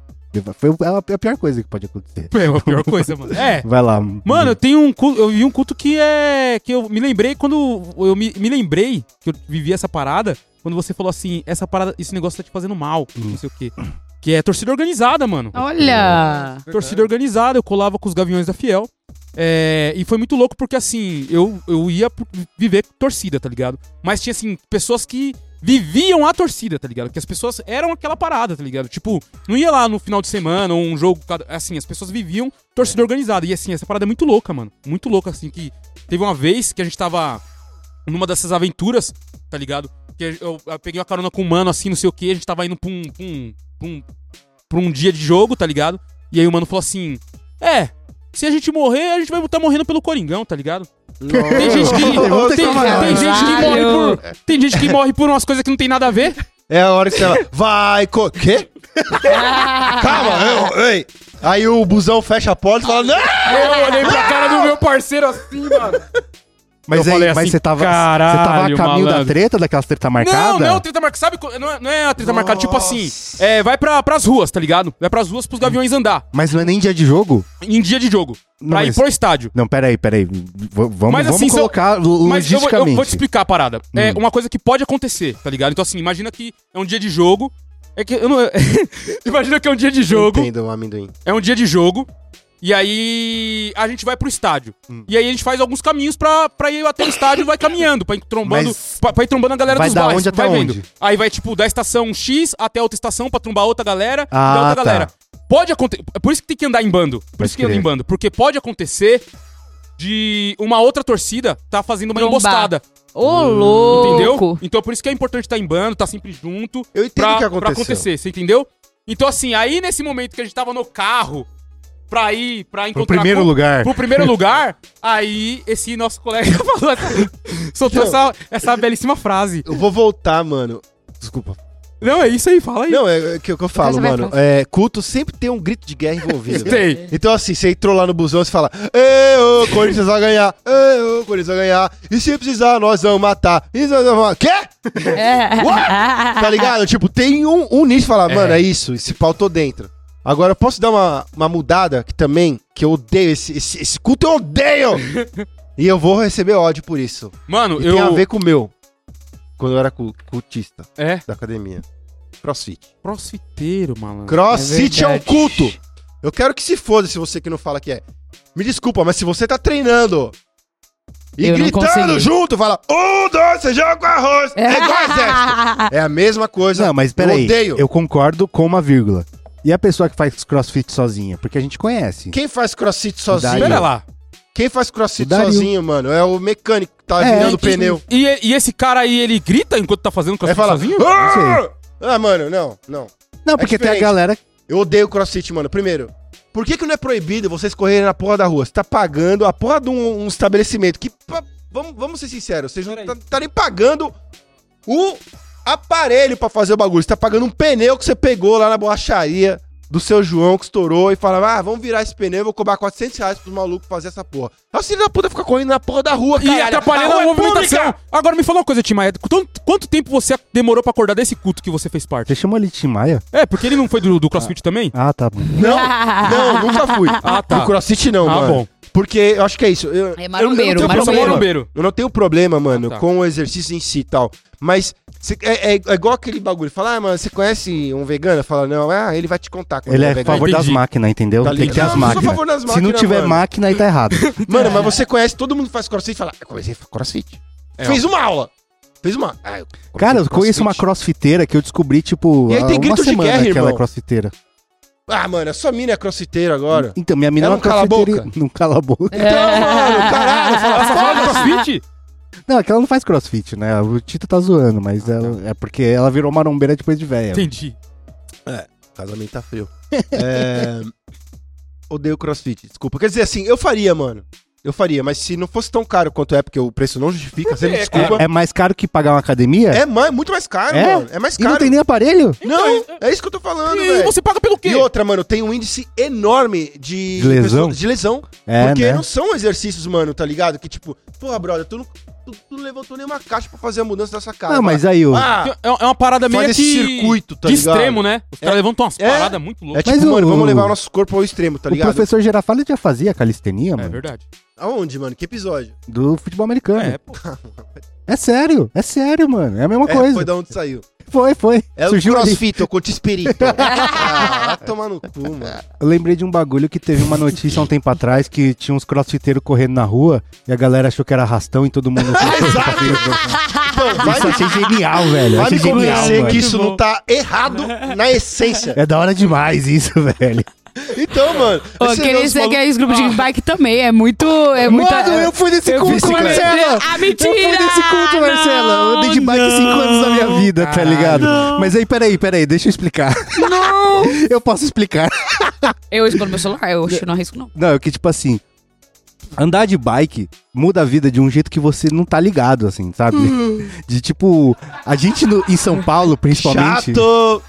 Foi a, a pior coisa que pode acontecer. É a pior coisa, mano. É. Vai lá. Mano, eu tenho um culto, eu vi um culto que é. que eu me lembrei quando. Eu me, me lembrei que eu vivi essa parada, quando você falou assim, essa parada, esse negócio tá te fazendo mal, Hum. não sei o quê. Que é torcida organizada, mano. Olha! Torcida organizada, eu colava com os Gaviões da Fiel. É, e foi muito louco porque, assim, eu, eu ia viver torcida, tá ligado? Mas tinha, assim, pessoas que viviam a torcida, tá ligado? Que as pessoas eram aquela parada, tá ligado? Tipo, não ia lá no final de semana ou um jogo, assim, as pessoas viviam torcida organizada. E assim, essa parada é muito louca, mano. Muito louca, assim, que teve uma vez que a gente tava numa dessas aventuras, tá ligado? Que eu, eu peguei uma carona com um mano, assim, não sei o que, a gente tava indo pra um, pra um, pra um, pra um dia de jogo, tá ligado? E aí o mano falou assim: É, se a gente morrer, a gente vai estar morrendo pelo Coringão, tá ligado? Tem gente que. Tem, tem gente que morre por. Tem gente que morre por umas coisas que não tem nada a ver. É a hora que você fala, vai, co... Quê? (laughs) Calma, eu, ei. Aí o busão fecha a porta e fala, não! Eu olhei pra cara do meu parceiro assim, mano. Mas Eu aí, falei mas assim, você tava, você "Caralho, tava a caminho da malandro." treta, daquelas treta marcada? Não, não, treta marcada. Sabe, não é, não é a treta marcada, tipo assim, é, vai pra, pras ruas, tá ligado? Vai pras ruas pros gaviões andar. Mas não é nem dia de jogo? Em dia de jogo. Não, Pra ir mas- pro estádio. Não, peraí, peraí. V- vamos Mas vamos assim, eu- colocar Mas eu vou, logisticamente. eu vou te explicar a parada. É Hum. uma coisa que pode acontecer, tá ligado? Então, assim, imagina que é um dia de jogo. É que eu não. (laughs) imagina que é um dia de jogo. Entendo, amendoim. É um dia de jogo. E aí a gente vai pro estádio. Hum. E aí a gente faz alguns caminhos pra, pra ir até o estádio e vai caminhando, pra ir trombando, pra, pra ir trombando a galera vai dos da bairros. onde até vai vendo. onde? Aí vai, tipo, da estação X até outra estação pra trombar outra galera Ah, da outra tá. galera. Pode acontecer. É por isso que tem que andar em bando. Por Pode isso que anda crer. em bando. Porque pode acontecer de uma outra torcida tá fazendo uma Trombar. emboscada. Ô, louco. Entendeu? Então por isso que é importante estar em bando, tá sempre junto. Eu entendo pra, o que pra aconteceu. acontecer, você entendeu? Então, assim, aí nesse momento que a gente tava no carro pra ir, pra Pro encontrar. primeiro com- lugar. Pro primeiro lugar, aí esse nosso colega (laughs) falou essa, soltou essa, essa belíssima frase. Eu vou voltar, mano. Desculpa. Não, é isso aí, fala aí. Não, é o que, que eu falo, mano. É, culto sempre tem um grito de guerra envolvido. Tem. Então, assim, você entrou lá no busão e você fala: Ê, ô, Corinthians vai ganhar, Ê, ô, Corinthians vai ganhar, e se precisar, nós vamos matar. E nós vamos matar. Quê? (laughs) Tá ligado? Tipo, tem um, um nisso que fala, mano, é isso, esse pau tô dentro. Agora, eu posso dar uma, uma mudada que também, que eu odeio, esse, esse, esse culto eu odeio! (laughs) e eu vou receber ódio por isso. Mano, E eu. tem a ver com o meu, quando eu era cu- cultista É, da academia. Crossfit. crossfiteiro, malandro. Crossfit é, um verdade. culto. Eu quero que se foda se você que não fala que é. Me desculpa, mas se você tá treinando e Eu gritando junto, fala um, dois, feijão com arroz. É igual exército. (laughs) É a mesma coisa. Não, mas peraí. Eu odeio. Eu concordo com uma vírgula. E a pessoa que faz crossfit sozinha? Porque a gente conhece. Quem faz crossfit sozinho? Pera lá. Quem faz crossfit sozinho, mano? É o mecânico que tá É, virando o que- pneu. E, e esse cara aí, ele grita enquanto tá fazendo crossfit fala. sozinho? "Ah!" Ah, mano, não, não. Não, porque tem a galera. Eu odeio crossfit, mano. Primeiro, por que, que não é proibido vocês correrem na porra da rua? Você tá pagando a porra de um, um estabelecimento que. pa- vamos, vamos ser sinceros, vocês não tá- estarem pagando o aparelho pra fazer o bagulho. Você tá pagando um pneu que você pegou lá na borracharia do seu João que estourou e fala: Ah, vamos virar esse pneu, eu vou cobrar 400 reais pros malucos fazer essa porra. Aí o filho da puta fica correndo na porra da rua, E caralho. atrapalhando rua a é movimentação. pública! Agora me fala uma coisa, Tim Maia. Quanto, quanto tempo você demorou pra acordar desse culto que você fez parte? Você chamou ele de Tim Maia? É, porque ele não foi do, do crossfit também? Ah, tá bom. Não, não, nunca fui. (laughs) Ah, tá. No crossfit não, Ah, mano. bom. Porque eu acho que é isso. Eu, É eu- marombeiro, eu não tenho Eu sou problema. Eu não tenho problema, mano, Ah, tá. com o exercício em si e tal. Mas cê- é, é- é igual aquele bagulho. Fala, ah, mano, você conhece um vegano? Fala, não, ah, ele vai te contar. Ele é a vegano. favor das máquinas, entendeu? Tá Tem que ter as Não, a máquinas. Se não tiver mano. máquina, aí tá errado. (laughs) Mano, mas você conhece, todo mundo faz crossfit e fala, eu comecei a fazer crossfit. É, Fez uma aula. Fez uma. Ah, eu Cara, eu crossfit. conheço uma crossfiteira que eu descobri, tipo, E aí tem uma grito de semana guerra, que ela é irmão. crossfiteira. Ah, mano, a sua mina é crossfiteira agora. Então, minha mina é Ela uma não cala a crossfiteira. boca? Não cala a boca. Então, mano, caralho, fala, fala crossfit? Não, é que ela não faz crossfit, né? O Tito tá zoando, mas ela, é porque ela virou marombeira depois de velha. Entendi. Casamento tá frio. É... (laughs) Odeio crossfit, desculpa. Quer dizer assim, eu faria, mano. Eu faria, mas se não fosse tão caro quanto é, porque o preço não justifica, você me É, desculpa. É mais caro que pagar uma academia? É, mais, muito mais caro, É? mano. É mais E não caro. tem nem aparelho? Não, é isso que eu tô falando, E velho. você paga pelo quê? E outra, mano, tem um índice enorme de... De lesão? pessoas- De lesão. É, porque né? não são exercícios, mano, tá ligado? Que tipo, porra, brother, tu não, tu, tu não levantou nenhuma caixa pra fazer a mudança dessa casa. Não, mas aí o... Ah, É é uma parada meio que... circuito, tá de ligado? extremo, né? Os caras É. levantam umas É. paradas muito é loucas. tipo, Mas o- mano, vamos levar o nosso corpo ao extremo, tá o ligado? professor Girafales já fazia calistenia, É mano. verdade. Aonde, mano? Que episódio? Do futebol americano. É, É, pô. sério, é sério, mano. É a mesma É, coisa. foi da onde saiu. Foi, foi. É Surgiu o ali. crossfit, o coach espírito. (laughs) ah, vai tomar no cu, mano. Eu lembrei de um bagulho que teve uma notícia há um tempo atrás que tinha uns crossfiteiros correndo na rua e a galera achou que era arrastão e todo mundo. (laughs) Vai, Isso achei genial, velho. vai achei me genial, convencer mano. que isso não tá errado na essência. É da hora demais isso, (laughs) velho. Então, mano. Queria negócio dizer que esse grupo de bike também é muito. É muita, Mano, eu fui nesse eu culto, Marcela. Ah, mentira! Eu fui nesse culto, Marcela. Eu andei de bike Não, cinco anos da minha vida, tá ligado? Mas aí, peraí, peraí, deixa eu explicar. Não! (laughs) Eu posso explicar. (laughs) Eu escondo meu celular, eu não arrisco não. Não, é que tipo assim, andar de bike muda a vida de um jeito que você não tá ligado, assim, sabe? (laughs) De tipo, a gente no- em São Paulo, principalmente. Chato.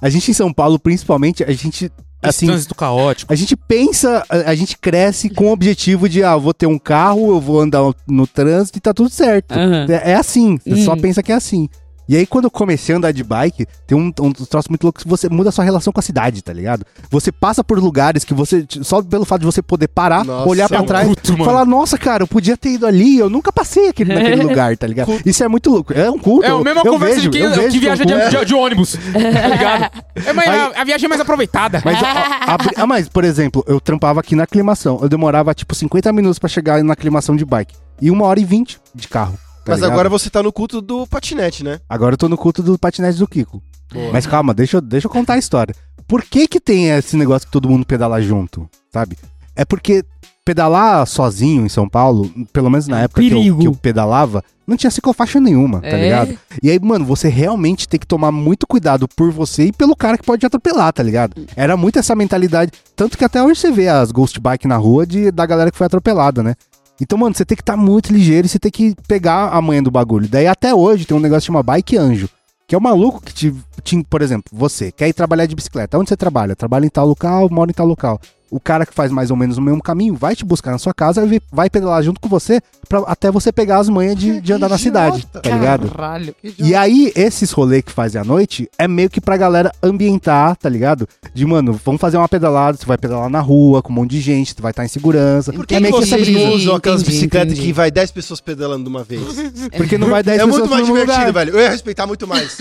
A gente em São Paulo, principalmente, a gente. Esse Assim, trânsito caótico. a gente pensa, a, a gente cresce com o objetivo de, ah, eu vou ter um carro, eu vou andar no trânsito e tá tudo certo. Aham. É, é assim, você Hum. só pensa que é assim. E aí, quando eu comecei a andar de bike, tem um, um troço muito louco que você muda a sua relação com a cidade, tá ligado? Você passa por lugares que você, só pelo fato de você poder parar, Nossa, olhar é pra um trás, culto, mano. falar, nossa, cara, eu podia ter ido ali, eu nunca passei aqui, (laughs) naquele lugar, tá ligado? Isso é muito louco. É um culto. É a mesma eu conversa vejo, de eu quem, vejo que viaja é culto. de, de- de ônibus. (laughs) Tá ligado? É, mas Aí- a, a viagem é mais aproveitada. Mas, a- a- ah, mas, por exemplo, eu trampava aqui na aclimação. Eu demorava, tipo, 50 minutos pra chegar na aclimação de bike. E uma hora e 20 de carro. Tá Mas ligado? agora você tá no culto do patinete, né? Agora eu tô no culto do patinete do Kiko. Boa. Mas calma, deixa, eu- deixa eu contar a história. Por que que tem esse negócio que todo mundo pedala junto, sabe? É porque pedalar sozinho em São Paulo, pelo menos na É um época que eu, que eu pedalava, não tinha ciclofaixa nenhuma, tá É? ligado? E aí, mano, você realmente tem que tomar muito cuidado por você e pelo cara que pode te atropelar, tá ligado? Era muito essa mentalidade. Tanto que até hoje você vê as ghost bike na rua de, da galera que foi atropelada, né? Então, mano, você tem que estar muito ligeiro e você tem que pegar a manha do bagulho. Daí até hoje tem um negócio chamado bike anjo. Que é o maluco que te, te- por exemplo, você quer ir trabalhar de bicicleta. Onde você trabalha? Trabalha em tal local, mora em tal local. O cara que faz mais ou menos o mesmo caminho vai te buscar na sua casa e vai pedalar junto com você pra, até você pegar as manhas de, de andar na cidade, tá ligado? Caralho. E aí, esses rolês que fazem à noite é meio que pra galera ambientar, tá ligado? De, mano, vamos fazer uma pedalada, você vai pedalar na rua com um monte de gente, você vai estar em segurança. Por é que, que meio que essa vocês não usam aquelas bicicletas que vai 10 pessoas pedalando de uma vez? (laughs) Porque não vai 10 é muito pessoas mais no mesmo divertido, lugar. velho. Eu ia respeitar muito mais.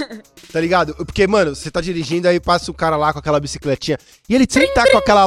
Tá ligado? Porque, mano, você tá dirigindo, aí passa o cara lá com aquela bicicletinha. E ele sempre tá com aquela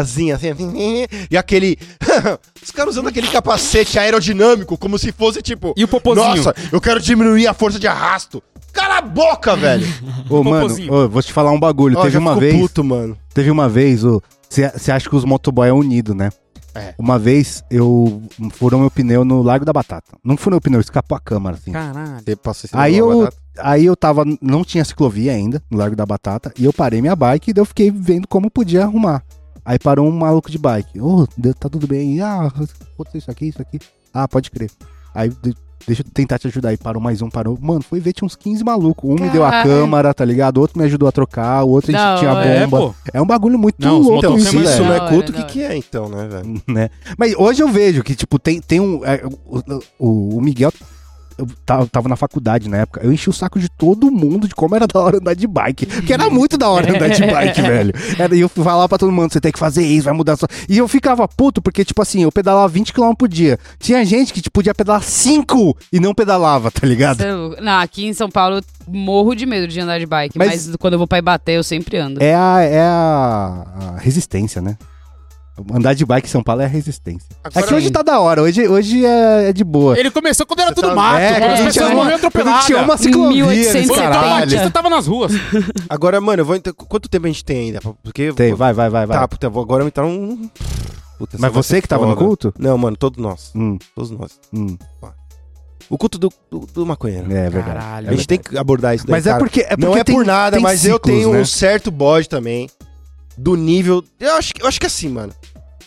lycrazinha assim. E aquele. (laughs) Os caras usando aquele capacete aerodinâmico, como se fosse tipo. E o popozinho? Nossa, eu quero diminuir a força de arrasto. Cala a boca, velho. (laughs) Ô, mano, ô, vou te falar um bagulho. Ó, teve já uma vez. puto, mano. Teve uma vez, você acha que os motoboy é unido, né? É. Uma vez eu furou meu pneu no Largo da Batata. Não furou o pneu, escapou a câmara, assim. Caralho. Você passou esse Aí eu, aí eu tava, não tinha ciclovia ainda, no Largo da Batata, e eu parei minha bike e daí eu fiquei vendo como podia arrumar. Aí parou um maluco de bike. Ô, de- tá tudo bem. Ah, aconteceu isso aqui, isso aqui. Ah, pode crer. Aí, de- deixa eu tentar te ajudar. Aí parou mais um, parou. Mano, foi ver, tinha uns 15 malucos. Um me deu a Caralho. câmera, tá ligado? O outro me ajudou a trocar, o outro a gente tinha hora. É, bomba. pô. É um bagulho muito Não, louco Então, isso, é isso não é culto, o que, que é então, né, velho? (laughs) né? Mas hoje eu vejo que, tipo, tem, tem um. é, o, o- o Miguel. Eu tava, tava na faculdade na época, eu enchi o saco de todo mundo de como era da hora andar de bike. Porque era muito da hora andar de bike, (laughs) velho. Era, e eu falava pra todo mundo, você tem que fazer isso, vai mudar sua. E eu ficava puto, porque, tipo assim, eu pedalava 20 km por dia. Tinha gente que tipo, podia pedalar 5 e não pedalava, tá ligado? É. Não, aqui em São Paulo eu morro de medo de andar de bike, Mas- mas, quando eu vou pra Ibaté eu sempre ando. É a, é a, a resistência, né? Andar de bike em São Paulo é a resistência. é que hoje tá da hora, hoje, hoje é, é de boa. Ele começou quando era Você tudo tá- mato, É, quando as tinha pessoas uma- morriam atropeladas. tinha uma ciclovia nesse 1870. Pô, então o caralho. Batista tava nas ruas. (laughs) Agora, mano, eu vou entrar. Quanto tempo a gente tem ainda? Porque. Tem, vai, vai, vai, vai. Tá, puta, eu vou agora entrar um. Puta, Mas você que tava no foda. culto? Não, mano, todos nós. Hum, Todos nós. hum, O culto do, do, do maconheiro. é verdade. Caralho. a gente tem que abordar isso daí, Mas é cara. porque, é porque Não é tem- por nada, mas eu ciclos, tenho né? um certo bode também. Do nível. Eu acho, que- eu acho que assim, mano.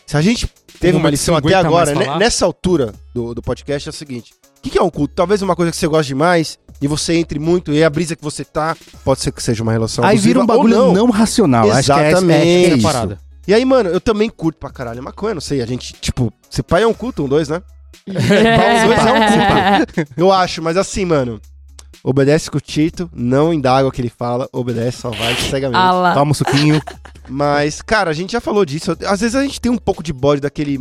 Se a gente teve uma lição até agora, né, nessa altura do, do podcast, é o seguinte: o que, que é um culto? Talvez uma coisa que você gosta demais e você entre muito e a brisa que você tá, pode ser que seja uma relação Aí vira um bagulho não. não, racional. Acho que é- Exatamente. É, é, Essa isso. parada. E aí, mano, eu também curto pra caralho maconha, não sei, a gente, tipo, se pai é um culto, um dois, né? (laughs) Pau, dois é um culto. Eu acho, mas assim, mano, obedece com o Tito, não indaga o que ele fala, obedece, só vai, cegamente. Ah lá. Toma um suquinho. (laughs) Mas, cara, a gente já falou disso. Às vezes a gente tem um pouco de bode daquele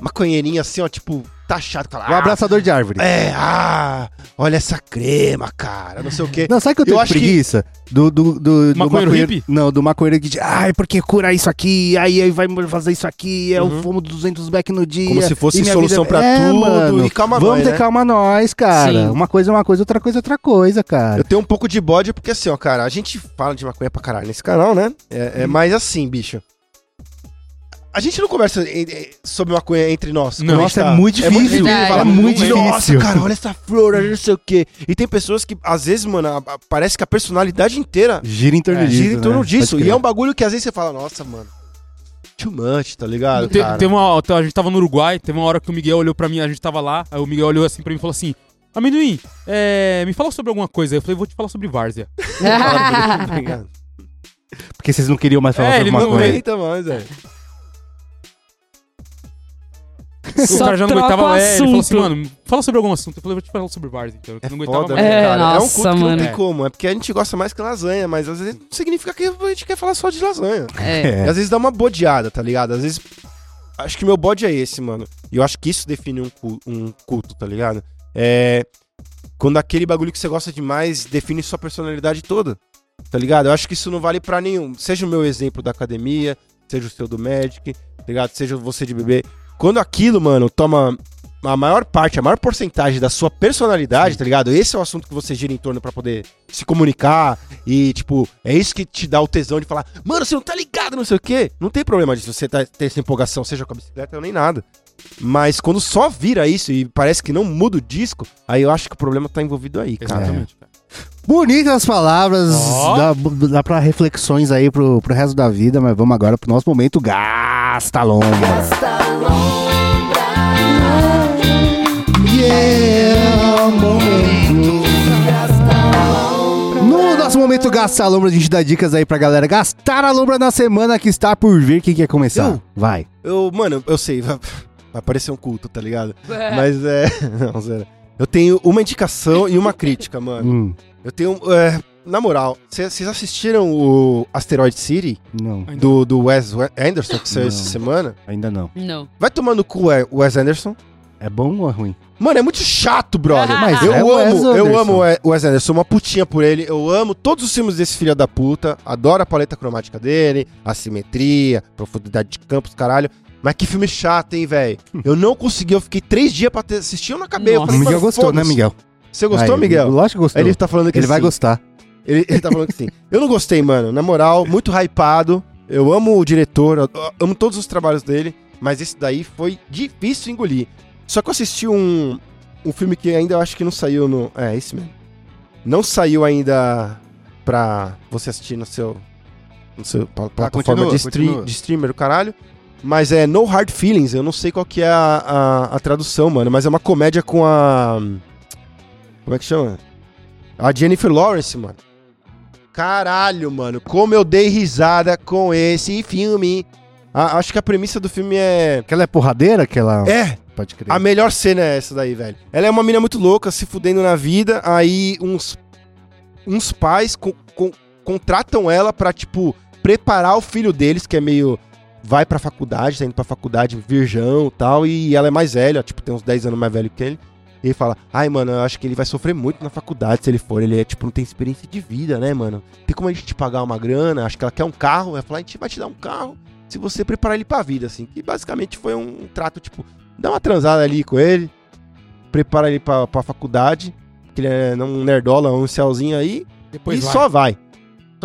maconheirinho assim, ó, tipo, taxado. Fala, O abraçador de árvore. É, ah, olha essa crema, cara, não sei o quê. Não, sabe que eu tenho acho que- preguiça? Do, do, do, do Maconheiro hippie? Não, do maconheiro que diz, ai, porque cura isso aqui, aí, aí vai fazer isso aqui, é Uhum. o fumo 200 back no dia. Como se fosse solução vida- pra É, tudo, mano, e calma Vamos nós, ter né? calma nós, cara. Sim. Uma coisa é uma coisa, outra coisa é outra coisa, cara. Eu tenho um pouco de bode porque assim, ó, cara, a gente fala de maconha pra caralho nesse canal, né? É, é mais assim, bicho. A gente não conversa sobre maconha entre nós. Não. quando a gente Nossa, é muito difícil. Fala, É muito Nossa, difícil. cara, olha essa flor, olha não sei o quê. E tem pessoas que, às vezes, mano, a- a- parece que a personalidade inteira Gira em torno É, disso. gira em torno né? disso. E é um bagulho que às vezes você fala, nossa, mano, too much, tá ligado, Te- cara? teve uma, a gente tava no Uruguai, teve uma hora que o Miguel olhou pra mim, a gente tava lá, aí o Miguel olhou assim pra mim e falou assim: Amendoim, é, me fala sobre alguma coisa. Aí eu falei, vou te falar sobre Várzea. (laughs) Tá ligado? Porque vocês não queriam mais falar É, sobre ele não Não maconha. aguenta mais, velho. O cara já não aguentava. o É, ele falou assim, assunto. mano, fala sobre algum assunto. Eu falei, vou te falar sobre Várzea, então. Eu não aguentava Foda, mais. É, cara? é um nossa, culto que não mano. tem como. É porque a gente gosta mais que lasanha, mas às vezes não significa que a gente quer falar só de lasanha. É. (laughs) E às vezes dá uma bodeada, tá ligado? Às vezes. Acho que meu bode é esse, mano. E eu acho que isso define um, cu- um culto, tá ligado? É. Quando aquele bagulho que você gosta demais define sua personalidade toda. Tá ligado? Eu acho que isso não vale pra nenhum. Seja o meu exemplo da academia, seja o seu do Magic, tá ligado? Seja você de bebê. Quando aquilo, mano, toma a maior parte, a maior porcentagem da sua personalidade, tá ligado? Esse é o assunto que você gira em torno pra poder se comunicar e, tipo, é isso que te dá o tesão de falar, mano, você não tá ligado, não sei o quê. Não tem problema disso, você tá, ter essa empolgação, seja com a bicicleta ou nem nada. Mas quando só vira isso e parece que não muda o disco, aí eu acho que o problema tá envolvido aí, cara. Exatamente, cara. Bonitas palavras, Ó. dá, dá pra reflexões aí pro, pro resto da vida, mas vamos agora pro nosso momento Gasta Lombra. Yeah, momento. No nosso momento Gasta Lombra, a gente dá dicas aí pra galera gastar a lombra na semana que está por vir. Quem quer começar? Eu? Vai. Eu, mano, eu sei, vai, parecer um culto, tá ligado? Mas é. (laughs) Não, zero. Eu tenho uma indicação e uma crítica, mano. Hum, Eu tenho. é, na moral, cê- vocês assistiram o Asteroid City não, do, do Wes Anderson que saiu essa semana? ainda não. Não. Vai tomando o cu, é, o Wes Anderson. É bom ou é ruim? Mano, é muito chato, brother. Mas eu é o Wes amo, eu Anderson. amo o We- o Wes Anderson, sou uma putinha por ele. Eu amo todos os filmes desse filho da puta. Adoro a paleta cromática dele, a simetria, profundidade de campos, caralho. Mas que filme chato, hein, velho? (laughs) Eu não consegui, eu fiquei três dias pra ter- assistir, eu não acabei. Eu Nossa. O falei, Miguel mano, gostou, né. Miguel? Você gostou, Aí, Miguel? Lógico que gostou. Ele tá falando que Ele vai sim. gostar. Ele, ele tá falando que sim. Eu não gostei, mano. Na moral, muito hypado. Eu amo o diretor, eu amo todos os trabalhos dele, mas esse daí foi difícil engolir. Só que eu assisti um, um filme que ainda eu acho que não saiu no. É, esse mesmo. Não saiu ainda pra você assistir no seu. No seu pla- plataforma continua, de, stream, continua. de streamer, o caralho. Mas é No Hard Feelings, eu não sei qual que é a, a, a tradução, mano. Mas é uma comédia com a. Como é que chama? A Jennifer Lawrence, mano. Caralho, mano. Como eu dei risada com esse filme. A- acho que a premissa do filme é. Aquela é porradeira? Aquela. É, Pode crer. a melhor cena é essa daí, velho. Ela é uma mina muito louca, se fudendo na vida. Aí uns, uns pais co- co- contratam ela pra, tipo, preparar o filho deles, que é meio. Vai pra faculdade, tá indo pra faculdade, virgão e tal. E ela é mais velha, tipo, tem uns 10 anos mais velho que ele. E ele fala: Ai, mano, eu acho que ele vai sofrer muito na faculdade se ele for. Ele é, tipo, não tem experiência de vida, né, mano? Tem como a gente te pagar uma grana? Acho que ela quer um carro. Ela fala: A gente vai te dar um carro se você preparar ele pra vida, assim. Que basicamente foi um trato, tipo, dá uma transada ali com ele, prepara ele pra, pra faculdade, que ele é um nerdola, um celzinho aí, Depois e vai. só vai.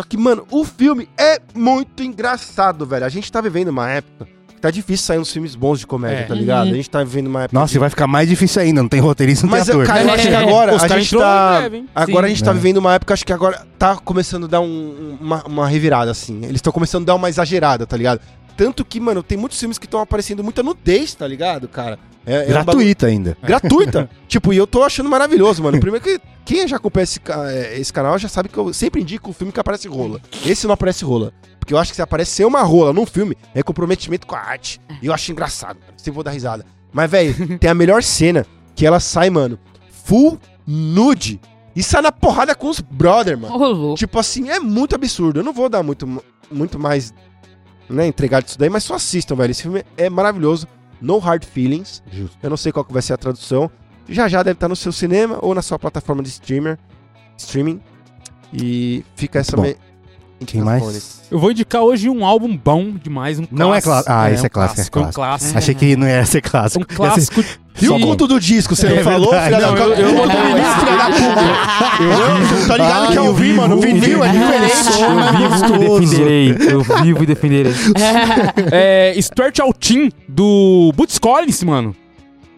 Só que, mano, o filme é muito engraçado, velho. A gente tá vivendo uma época que tá difícil sair uns filmes bons de comédia, É. tá ligado? Uhum. A gente tá vivendo uma época. Nossa, de- e vai ficar mais difícil ainda. Não tem roteirista, não Mas, tem ator. cara, eu acho que agora Os a gente tá. breve? Agora Sim. a gente tá É. vivendo uma época, acho que agora tá começando a dar um- uma, uma revirada, assim. Eles estão começando a dar uma exagerada, tá ligado? Tanto que, mano, tem muitos filmes que estão aparecendo muita nudez, tá ligado, cara? É, é um Gratuita ainda. gratuita. (laughs) tipo, e eu tô achando maravilhoso, mano. Primeiro que quem já acompanha esse, é, esse canal já sabe que eu sempre indico o filme que aparece rola. Esse não aparece rola. Porque eu acho que se aparecer uma rola num filme, é comprometimento com a arte. E eu acho engraçado, cara. Sempre vou dar risada. Mas, velho, (laughs) tem a melhor cena que ela sai, mano, full nude. E sai na porrada com os brother, mano. Louco. Tipo assim, é muito absurdo. Eu não vou dar muito, muito mais, né, entregar disso daí, mas só assistam, velho. Esse filme é maravilhoso. No Hard Feelings. Justo. Eu não sei qual que vai ser a tradução. Já já deve estar no seu cinema ou na sua plataforma de streamer, streaming. E fica essa me... Quem indicações. mais? Eu vou indicar hoje um álbum bom demais, um Não é clássico. clá- Ah, esse é um clássico, é Um clássico. clássico. Achei que não ia ser Um clássico. Ser- clássico. E o conto do disco, você É não falou, filha da Não, puta? eu- eu- da puta. Eu- Tá ligado que eu o vi, mano. Vinil é diferente. Eu vivo Eu defenderei, eu vivo e defenderei. (laughs) é, Stuart Altin, do Boots Collins, mano.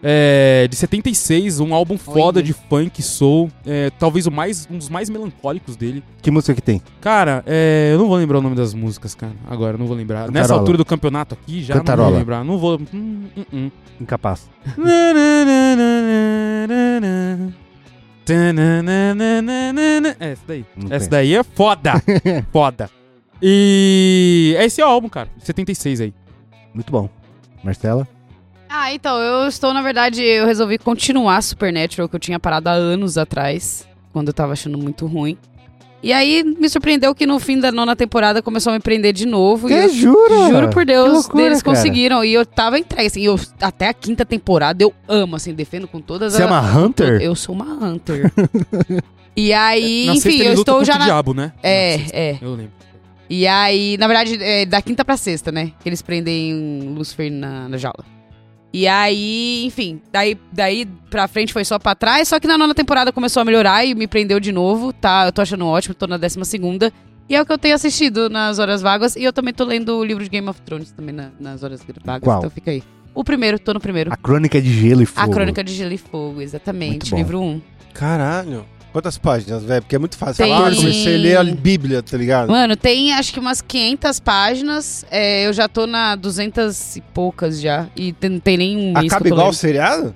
É, de 76, um álbum foda Olha. de funk, soul. É, talvez o mais, um dos mais melancólicos dele. Que música que tem? Cara, é, eu não vou lembrar o nome das músicas, cara. Agora, eu não vou lembrar. Nessa Cantarola. altura do campeonato aqui, já não Cantarola. vou lembrar. Não vou. Hum, hum, hum. Incapaz. É, essa daí. Não Essa tem. daí é foda. (laughs) foda. E é esse álbum, cara. 76 aí. Muito bom. Marcela? Ah, então, eu estou, na verdade, eu resolvi continuar Supernatural, que eu tinha parado há anos atrás, quando eu tava achando muito ruim. E aí, me surpreendeu que no fim da nona temporada começou a me prender de novo. e eu Que jura? Juro por Que Deus, loucura, eles cara. conseguiram. E eu tava entregue, assim, eu, até a quinta temporada eu amo, assim, defendo com todas Você é as... uma Hunter? Eu sou uma Hunter. (laughs) e aí, Na enfim, eu estou já o na... diabo, né? É, Na sexta. é. Eu lembro. E aí, na verdade, é da quinta pra sexta, né? Que eles prendem Lucifer na, na jaula. E aí, enfim, daí, daí pra frente foi só pra trás, só que na nona temporada começou a melhorar e me prendeu de novo, tá? Eu tô achando ótimo, tô na décima segunda. E é o que eu tenho assistido nas horas vagas. E eu também tô lendo o livro de Game of Thrones também na- nas horas vagas, Qual? então fica aí. O primeiro, tô no primeiro. A Crônica de Gelo e Fogo. A Crônica de Gelo e Fogo, Muito exatamente, bom. livro 1. Um. Caralho. Quantas páginas, velho? Porque é muito fácil. Tem- Falar, comecei a ler a Bíblia, tá ligado? Mano, tem acho que umas 500 páginas. é, eu já tô na 200 e poucas já. E não tem um mês Acaba igual o seriado?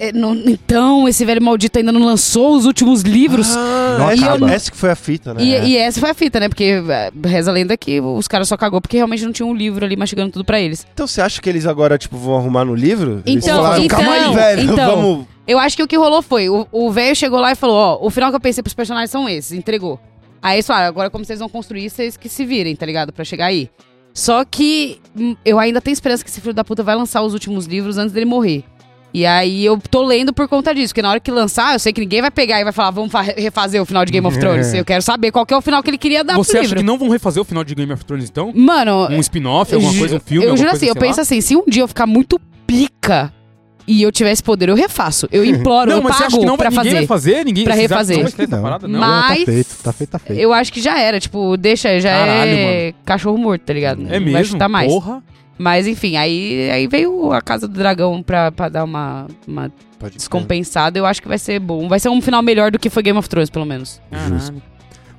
É, não- então, esse velho maldito ainda não lançou os últimos livros. Ah, Não essa, acaba. essa que foi a fita, né? E, e essa foi a fita, né? Porque é, reza a lenda que os caras só cagou porque realmente não tinha um livro ali mastigando tudo pra eles. Então você acha que eles agora, tipo, vão arrumar no livro? Então, falaram, calma aí, então, velho, então. (laughs) vamos... Eu acho que o que rolou foi: o velho chegou lá e falou: Ó, o final que eu pensei pros personagens são esses, entregou. Aí eles falaram: agora como vocês vão construir, vocês que se virem, tá ligado? Pra chegar aí. Só que hum, eu ainda tenho esperança que esse filho da puta vai lançar os últimos livros antes dele morrer. E aí eu tô lendo por conta disso, porque na hora que lançar, eu sei que ninguém vai pegar e vai falar, vamos fa- refazer o final de Game of Thrones. Eu quero saber qual que é o final que ele queria dar Você pro acha livro. que não vão refazer o final de Game of Thrones, então? Mano, Um spin-off, alguma coisa, um filme, eu juro coisa, assim, eu lá? penso assim, se um dia eu ficar muito pica e eu tivesse poder, eu refaço. Eu imploro, Não, eu mas você pago acha que não vai, pra ninguém fazer. vai fazer? Ninguém, Pra refazer. Não vai parada, não. Mas- Não, tá feito, tá feito, tá feito. Eu acho que já era, tipo, deixa, já Caralho, é cachorro morto, tá ligado? É vai mesmo? chutar mais. Porra. Mas enfim, aí, aí veio a Casa do Dragão pra, pra dar uma, uma descompensada. Eu acho que vai ser bom. Vai ser um final melhor do que foi Game of Thrones, pelo menos. Caralho.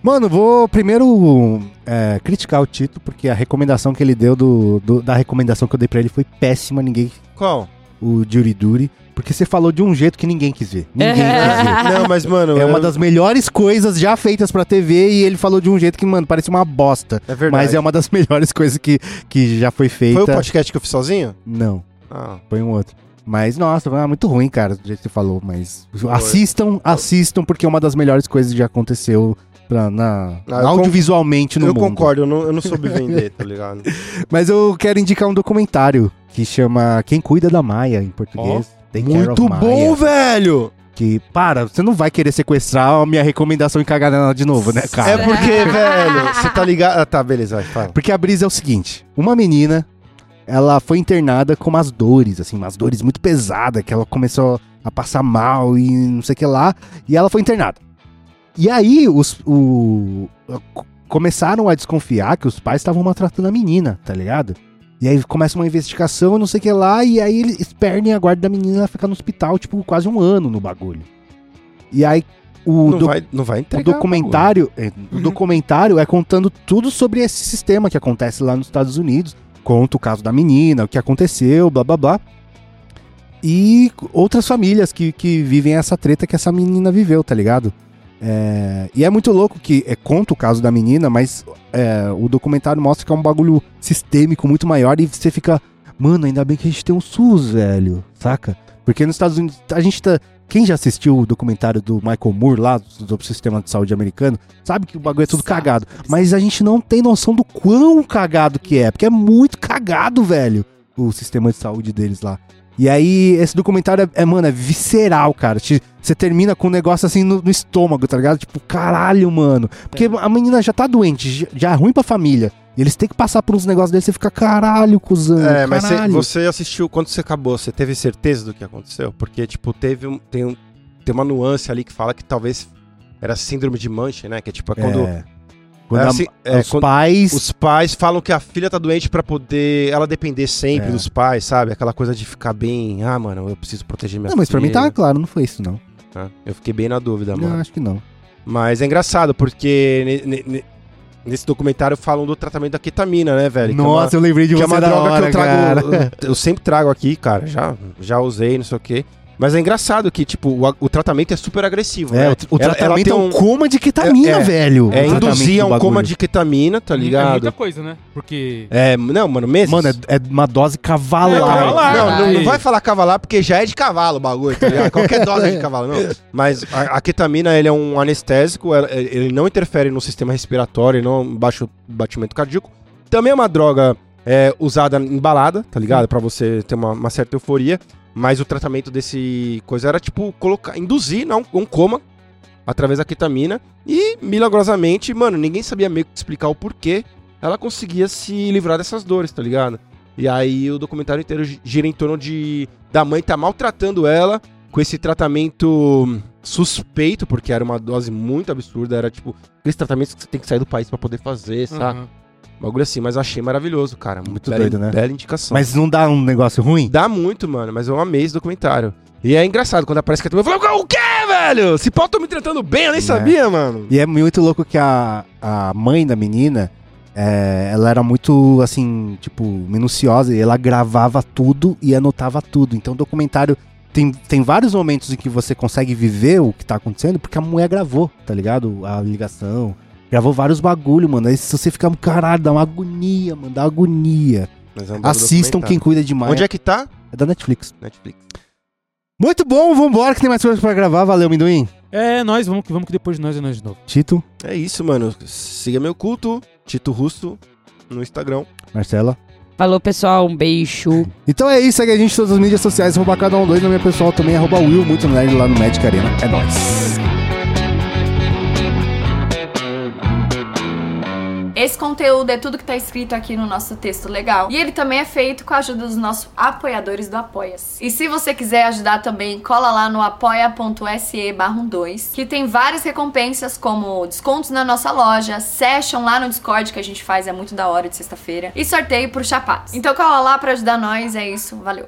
Mano, vou primeiro é, criticar o Tito, porque a recomendação que ele deu do, do- da recomendação que eu dei pra ele foi péssima, ninguém. Qual? O Jury Duty. Porque você falou de um jeito que ninguém quis ver. Ninguém quis (laughs) ver. Não, mas, mano... É eu- uma das melhores coisas já feitas pra TV e ele falou de um jeito que, mano, parece uma bosta. É verdade. Mas é uma das (laughs) melhores coisas que, que já foi feita. Foi o podcast que eu fiz sozinho? Não, Ah. foi um outro. Mas, nossa, foi muito ruim, cara, do jeito que você falou. Mas assistam, assistam, porque é uma das melhores coisas que já aconteceu pra- na, Ah, eu audiovisualmente no eu mundo. concordo, eu não, eu não soube (laughs) vender, tá ligado? Mas eu quero indicar um documentário que chama Quem Cuida da Maia, em português. Take Care Muito bom, velho! Que, para, você não vai querer sequestrar a minha recomendação e cagar nela de novo, né, cara? É porque, (laughs) velho, você tá ligado... Ah, tá, beleza, vai, fala. Porque a brisa é o seguinte: uma menina, ela foi internada com umas dores, assim, umas dores muito pesadas, que ela começou a passar mal e não sei o que lá, e ela foi internada. E aí, os, o, co- começaram a desconfiar que os pais estavam maltratando a menina, tá ligado? E aí começa uma investigação, não sei o que lá, e aí eles perdem a guarda da menina, ela fica no hospital, tipo, quase um ano no bagulho. E aí, o, Não doc- vai, não vai o documentário, é, o documentário é contando tudo sobre esse sistema que acontece lá nos Estados Unidos. Conta o caso da menina, o que aconteceu, blá blá blá. E outras famílias que, que vivem essa treta que essa menina viveu, tá ligado? É, e é muito louco que é, conta o caso da menina, mas é, o documentário mostra que é um bagulho sistêmico muito maior e você fica, mano, ainda bem que a gente tem um SUS, velho, saca? Porque nos Estados Unidos a gente tá. Quem já assistiu o documentário do Michael Moore lá, do, sistema de saúde americano, sabe que o bagulho é tudo cagado. Mas a gente não tem noção do quão cagado que é, porque é muito cagado, velho. o sistema de saúde deles lá. E aí, esse documentário é, é, mano, é visceral, cara. Você termina com um negócio assim no, no estômago, tá ligado? Tipo, caralho, mano. Porque a menina já tá doente, já- é ruim pra família. E eles têm que passar por uns negócios desses e você fica, caralho, cuzão. É, mas você, caralho. você assistiu, quando você acabou, você teve certeza do que aconteceu? Porque, tipo, teve um, tem, um, tem uma nuance ali que fala que talvez era síndrome de Mancha, né? Que é tipo, é quando, É. Quando É a- assim, é, os pais. os pais falam que a filha tá doente pra poder ela depender sempre É. dos pais, sabe? Aquela coisa de ficar bem, ah, mano, eu preciso proteger minha Não, mas pra mim filha. tava claro, não foi isso, não. Ah, Eu fiquei bem na dúvida, Não, mano. acho que não. Mas é engraçado, porque ne- ne- ne- nesse documentário falam do tratamento da ketamina, né, velho? Que é uma- Nossa, eu lembrei de que você é uma droga hora, que eu trago. cara. Eu sempre trago aqui, cara. Já, já usei, não sei o quê. Mas é engraçado que, tipo, o, o tratamento é super agressivo, É, né? o, o Ela- ela tratamento tem é um um- coma de ketamina, É, é. velho. É tratamento induzir um coma de ketamina, tá É muita ligado? coisa, né? Porque. É, não, mano, meses. Mano, é, é uma dose cavalar. É, cavalar. Não, não, não Ai. vai falar cavalar porque já é de cavalo o bagulho, tá ligado? Qualquer dose é de cavalo, não. Mas a, a ketamina, ele é um anestésico, ela- ele não interfere no sistema respiratório, não baixa o batimento cardíaco. Também é uma droga é, usada em balada, tá ligado? Pra você ter uma, uma certa euforia. Mas o tratamento desse coisa era, tipo, colocar, induzir não, um coma através da ketamina. E, milagrosamente, mano, ninguém sabia meio que explicar o porquê ela conseguia se livrar dessas dores, tá ligado? E aí o documentário inteiro gi- gira em torno de da mãe tá maltratando ela com esse tratamento suspeito, porque era uma dose muito absurda, era tipo aqueles tratamentos que você tem que sair do país pra poder fazer, sabe? Aham. Bagulho assim, mas achei maravilhoso, cara. Muito bela, doido, né? Bela indicação. Mas não dá um negócio ruim? Dá muito, mano, mas eu amei esse documentário. E é engraçado, quando aparece que eu falo, o quê, velho? Se pau tô me tratando bem, eu nem É. sabia, mano. E é muito louco que a, a mãe da menina, é, ela era muito, assim, tipo, minuciosa. E ela gravava tudo e anotava tudo. Então o documentário tem, tem vários momentos em que você consegue viver o que tá acontecendo, porque a mulher gravou, tá ligado? A ligação. Gravou vários bagulho, mano. Aí se você ficar, caralho, dá uma agonia, mano, dá agonia. Mas é um Assistam quem cuida de mãe. Onde é que tá? É da Netflix. Netflix. Muito bom, vambora que tem mais coisas pra gravar. Valeu, Minduim. É, nós, vamos que vamos que depois de nós é nós de novo. Tito, É isso, mano. Siga meu culto, Tito Russo, no Instagram. Marcela. Falou, pessoal. Um beijo. (laughs) Então é isso, segue a gente em todas as mídias sociais, arroba cada um dois, na minha pessoal também, arroba Will, muito nerd lá no Magic Arena. É nóis. Esse conteúdo é tudo que tá escrito aqui no nosso texto legal. E ele também é feito com a ajuda dos nossos apoiadores do Apoia-se. E se você quiser ajudar também, cola lá no apoia.se barra 2, que tem várias recompensas como descontos na nossa loja, session lá no Discord que a gente faz, é muito da hora de sexta-feira, e sorteio por chapados. Então cola lá pra ajudar nós, é isso, valeu.